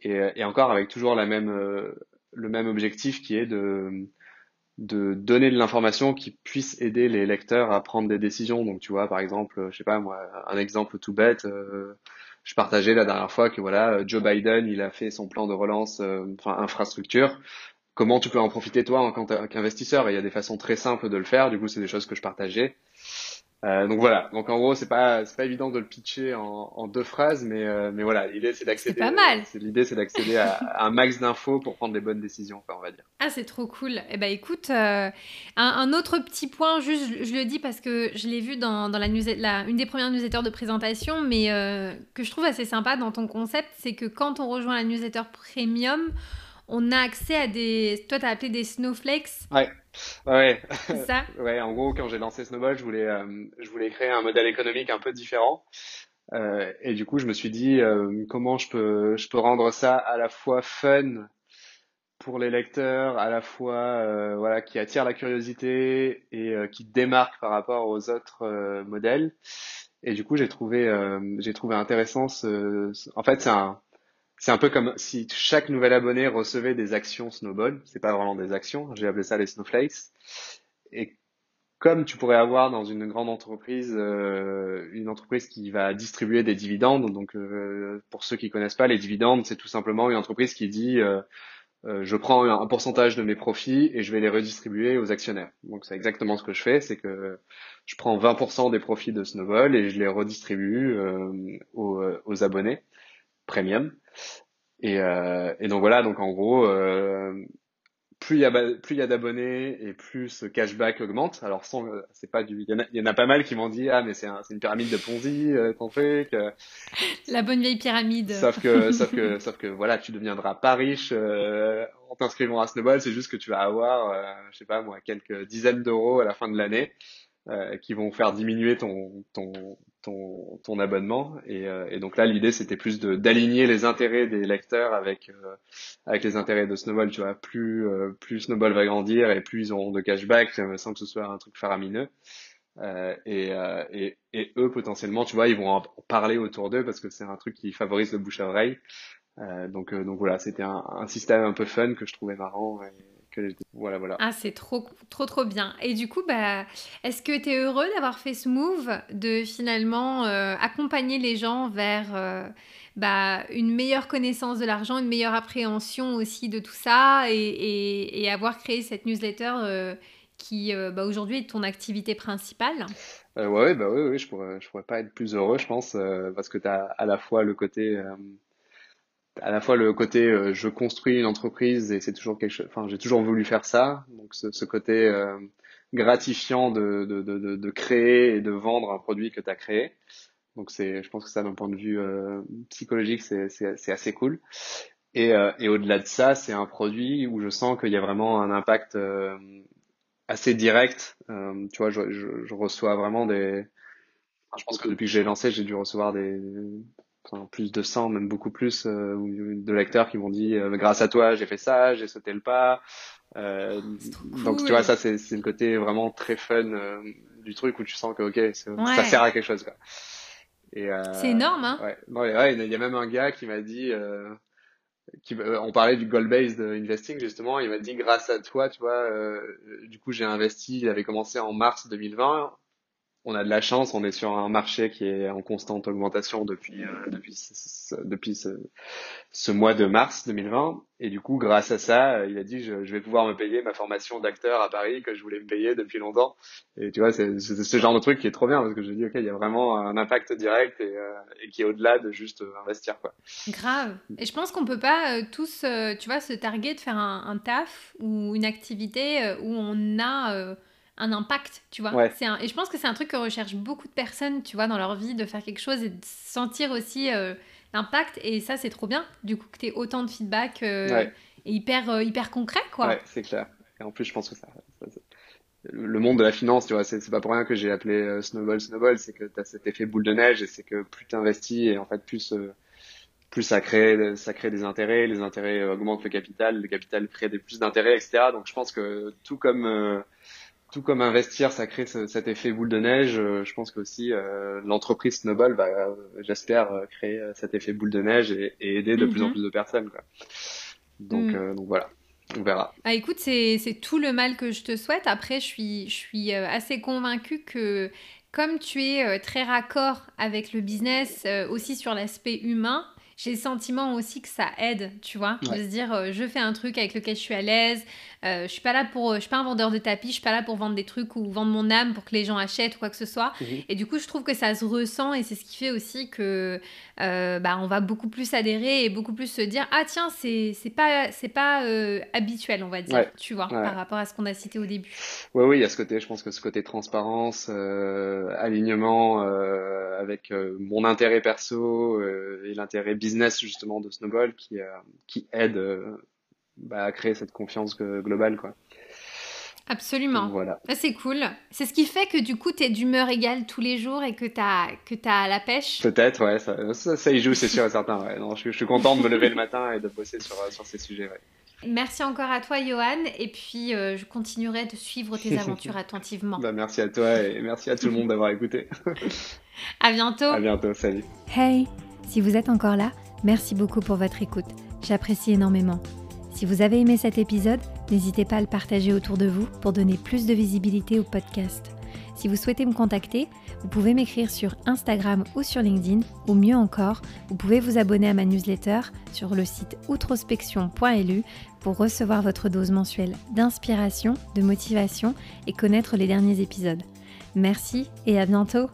Et, et encore avec toujours la même, le même objectif qui est de, de donner de l'information qui puisse aider les lecteurs à prendre des décisions. Donc, tu vois, par exemple, je sais pas moi, un exemple tout bête. euh, je partageais la dernière fois que voilà, Joe Biden, il a fait son plan de relance, euh, enfin infrastructure. Comment tu peux en profiter toi en tant qu'investisseur? Il y a des façons très simples de le faire. Du coup, c'est des choses que je partageais. Euh, donc voilà. Donc en gros, c'est pas c'est pas évident de le pitcher en, en deux phrases, mais euh, mais voilà, l'idée c'est d'accéder. pas mal. c'est- L'idée c'est d'accéder à, à un max d'infos pour prendre les bonnes décisions, quoi, on va dire. Ah, c'est trop cool. Eh ben, écoute, euh, un, un autre petit point, juste, je, je le dis parce que je l'ai vu dans, dans la, une des premières newsletters de présentation, mais euh, que je trouve assez sympa dans ton concept, c'est que quand on rejoint la newsletter premium, on a accès à des. Toi, t'as appelé des snowflakes, Ouais. C'est ça <laughs> Ouais, en gros, quand j'ai lancé Snowball, je voulais, euh, je voulais créer un modèle économique un peu différent. Euh, et du coup, je me suis dit, euh, comment je peux, je peux rendre ça à la fois fun pour les lecteurs, à la fois, voilà, qui attire la curiosité et qui démarque par rapport aux autres modèles. Et du coup, j'ai trouvé, j'ai trouvé intéressant ce, ce- en fait, c'est un, c'est un peu comme si chaque nouvel abonné recevait des actions Snowball. C'est pas vraiment des actions. J'ai appelé ça les snowflakes. Et comme tu pourrais avoir dans une grande entreprise, euh, une entreprise qui va distribuer des dividendes. Donc, euh, pour ceux qui connaissent pas, les dividendes, c'est tout simplement une entreprise qui dit euh, je prends un pourcentage de mes profits et je vais les redistribuer aux actionnaires. Donc, c'est exactement ce que je fais, c'est que je prends 20% des profits de Snowball et je les redistribue aux abonnés premium. Et, euh, et donc voilà, donc en gros, euh, plus il y a plus il y a d'abonnés et plus ce cashback augmente. Alors sans, c'est pas du, il y en a, il y en a pas mal qui m'ont dit ah mais c'est un, c'est une pyramide de Ponzi euh, ton truc. euh. La bonne vieille pyramide. Sauf que <laughs> sauf que sauf que voilà, tu deviendras pas riche en t'inscrivant à Snowball. C'est juste que tu vas avoir, je sais pas moi, quelques dizaines d'euros à la fin de l'année qui vont faire diminuer ton ton ton, ton abonnement. Et, euh, et donc là, l'idée, c'était plus de d'aligner les intérêts des lecteurs avec euh, avec les intérêts de Snowball. Tu vois, plus euh, plus Snowball va grandir et plus ils auront de cashback sans que ce soit un truc faramineux. Et, et, et, eux, potentiellement, tu vois, ils vont en parler autour d'eux parce que c'est un truc qui favorise le bouche à oreille. donc, donc voilà, c'était un, un, système un peu fun que je trouvais marrant. Voilà, voilà. Ah, c'est trop, trop, trop bien. Et du coup, bah, est-ce que tu es heureux d'avoir fait ce move, de finalement euh, accompagner les gens vers euh, bah, une meilleure connaissance de l'argent, une meilleure appréhension aussi de tout ça et, et, avoir créé cette newsletter euh, qui bah, aujourd'hui est ton activité principale? Ouais, bah oui, oui, je pourrais, je pourrais pas être plus heureux, je pense, parce que tu as à la fois le côté à la fois le côté euh, je construis une entreprise et c'est toujours quelque chose enfin j'ai toujours voulu faire ça. Donc ce, ce côté euh, gratifiant de, de, de, de, créer et de vendre un produit que tu as créé. Donc c'est je pense que ça d'un point de vue euh, psychologique c'est c'est assez cool. Et, et au-delà de ça c'est un produit où je sens qu'il y a vraiment un impact assez direct. Tu vois je, je, je reçois vraiment des je pense que depuis que j'ai lancé j'ai dû recevoir des enfin, plus de 100, même beaucoup plus euh, de lecteurs qui m'ont dit euh, grâce à toi j'ai fait ça, j'ai sauté le pas. Euh, donc tu vois ça c'est c'est le côté vraiment très fun euh, du truc où tu sens que ok ça sert à quelque chose quoi. Et c'est énorme hein. Ouais, ouais, il y a même un gars qui m'a dit qui, on parlait du goal-based investing justement, il m'a dit grâce à toi, tu vois, du coup j'ai investi, il avait commencé en mars 2020, on a de la chance, on est sur un marché qui est en constante augmentation depuis euh, depuis ce, depuis ce, mois de mars 2020 et du coup grâce à ça, euh, il a dit je, vais pouvoir me payer ma formation d'acteur à Paris que je voulais me payer depuis longtemps. Et tu vois c'est ce genre de truc qui est trop bien parce que je dis ok il y a vraiment un impact direct et, euh, et qui est au-delà de juste investir quoi. Grave. Et je pense qu'on peut pas tous tu vois se targuer de faire un, un, taf ou une activité où on a un impact, tu vois. C'est un... Et je pense que c'est un truc que recherchent beaucoup de personnes, tu vois, dans leur vie, de faire quelque chose et de sentir aussi euh, l'impact. Et ça, c'est trop bien, du coup, que tu aies autant de feedback euh, et hyper, euh, hyper concret, quoi. Ouais, c'est clair. Et en plus, je pense que ça, le monde de la finance, tu vois, c'est pas pour rien que j'ai appelé Snowball Snowball, c'est que tu as cet effet boule de neige et c'est que plus tu investis et en fait, plus plus ça crée, ça crée des intérêts, les intérêts augmentent le capital, le capital crée des plus d'intérêts, etc. Donc je pense que tout comme tout comme investir, ça crée cet effet boule de neige. Euh, je pense qu'aussi euh, l'entreprise Snowball va, euh, j'espère, créer cet effet boule de neige et, aider de plus en mhm. plus de personnes. Quoi. Donc, mm. donc voilà, on verra. Ah, écoute, c'est tout le mal que je te souhaite. Après, je suis, je suis assez convaincue que comme tu es très raccord avec le business, aussi sur l'aspect humain, j'ai le sentiment aussi que ça aide, tu vois, de se dire euh, je fais un truc avec lequel je suis à l'aise, euh, je suis pas là pour, je suis pas un vendeur de tapis, je suis pas là pour vendre des trucs ou vendre mon âme pour que les gens achètent ou quoi que ce soit. Mhm. Et du coup, je trouve que ça se ressent et c'est ce qui fait aussi que euh, bah, on va beaucoup plus adhérer et beaucoup plus se dire ah tiens c'est c'est pas c'est pas habituel on va dire, tu vois, par rapport à ce qu'on a cité au début. Oui oui, il y a ce côté, je pense que ce côté transparence, alignement avec mon intérêt perso et l'intérêt business justement de Snowball qui, euh, qui aide euh, bah, à créer cette confiance globale. Quoi. Absolument. voilà. C'est cool. C'est ce qui fait que du coup, tu es d'humeur égale tous les jours et que tu as, que as la pêche? Peut-être, ouais. Ça, ça, y joue, c'est sûr et certain. Ouais. Non, je, suis content de me lever le matin et de bosser sur, sur ces sujets. Ouais. Merci encore à toi, Johan. Et puis, euh, je continuerai de suivre tes <laughs> aventures attentivement. Bah, merci à toi et merci à tout le monde d'avoir écouté. à bientôt. À bientôt. Salut. Hey si vous êtes encore là, merci beaucoup pour votre écoute. J'apprécie énormément. Si vous avez aimé cet épisode, n'hésitez pas à le partager autour de vous pour donner plus de visibilité au podcast. Si vous souhaitez me contacter, vous pouvez m'écrire sur Instagram ou sur LinkedIn, ou mieux encore, vous pouvez vous abonner à ma newsletter sur le site outrospection.lu pour recevoir votre dose mensuelle d'inspiration, de motivation et connaître les derniers épisodes. Merci et à bientôt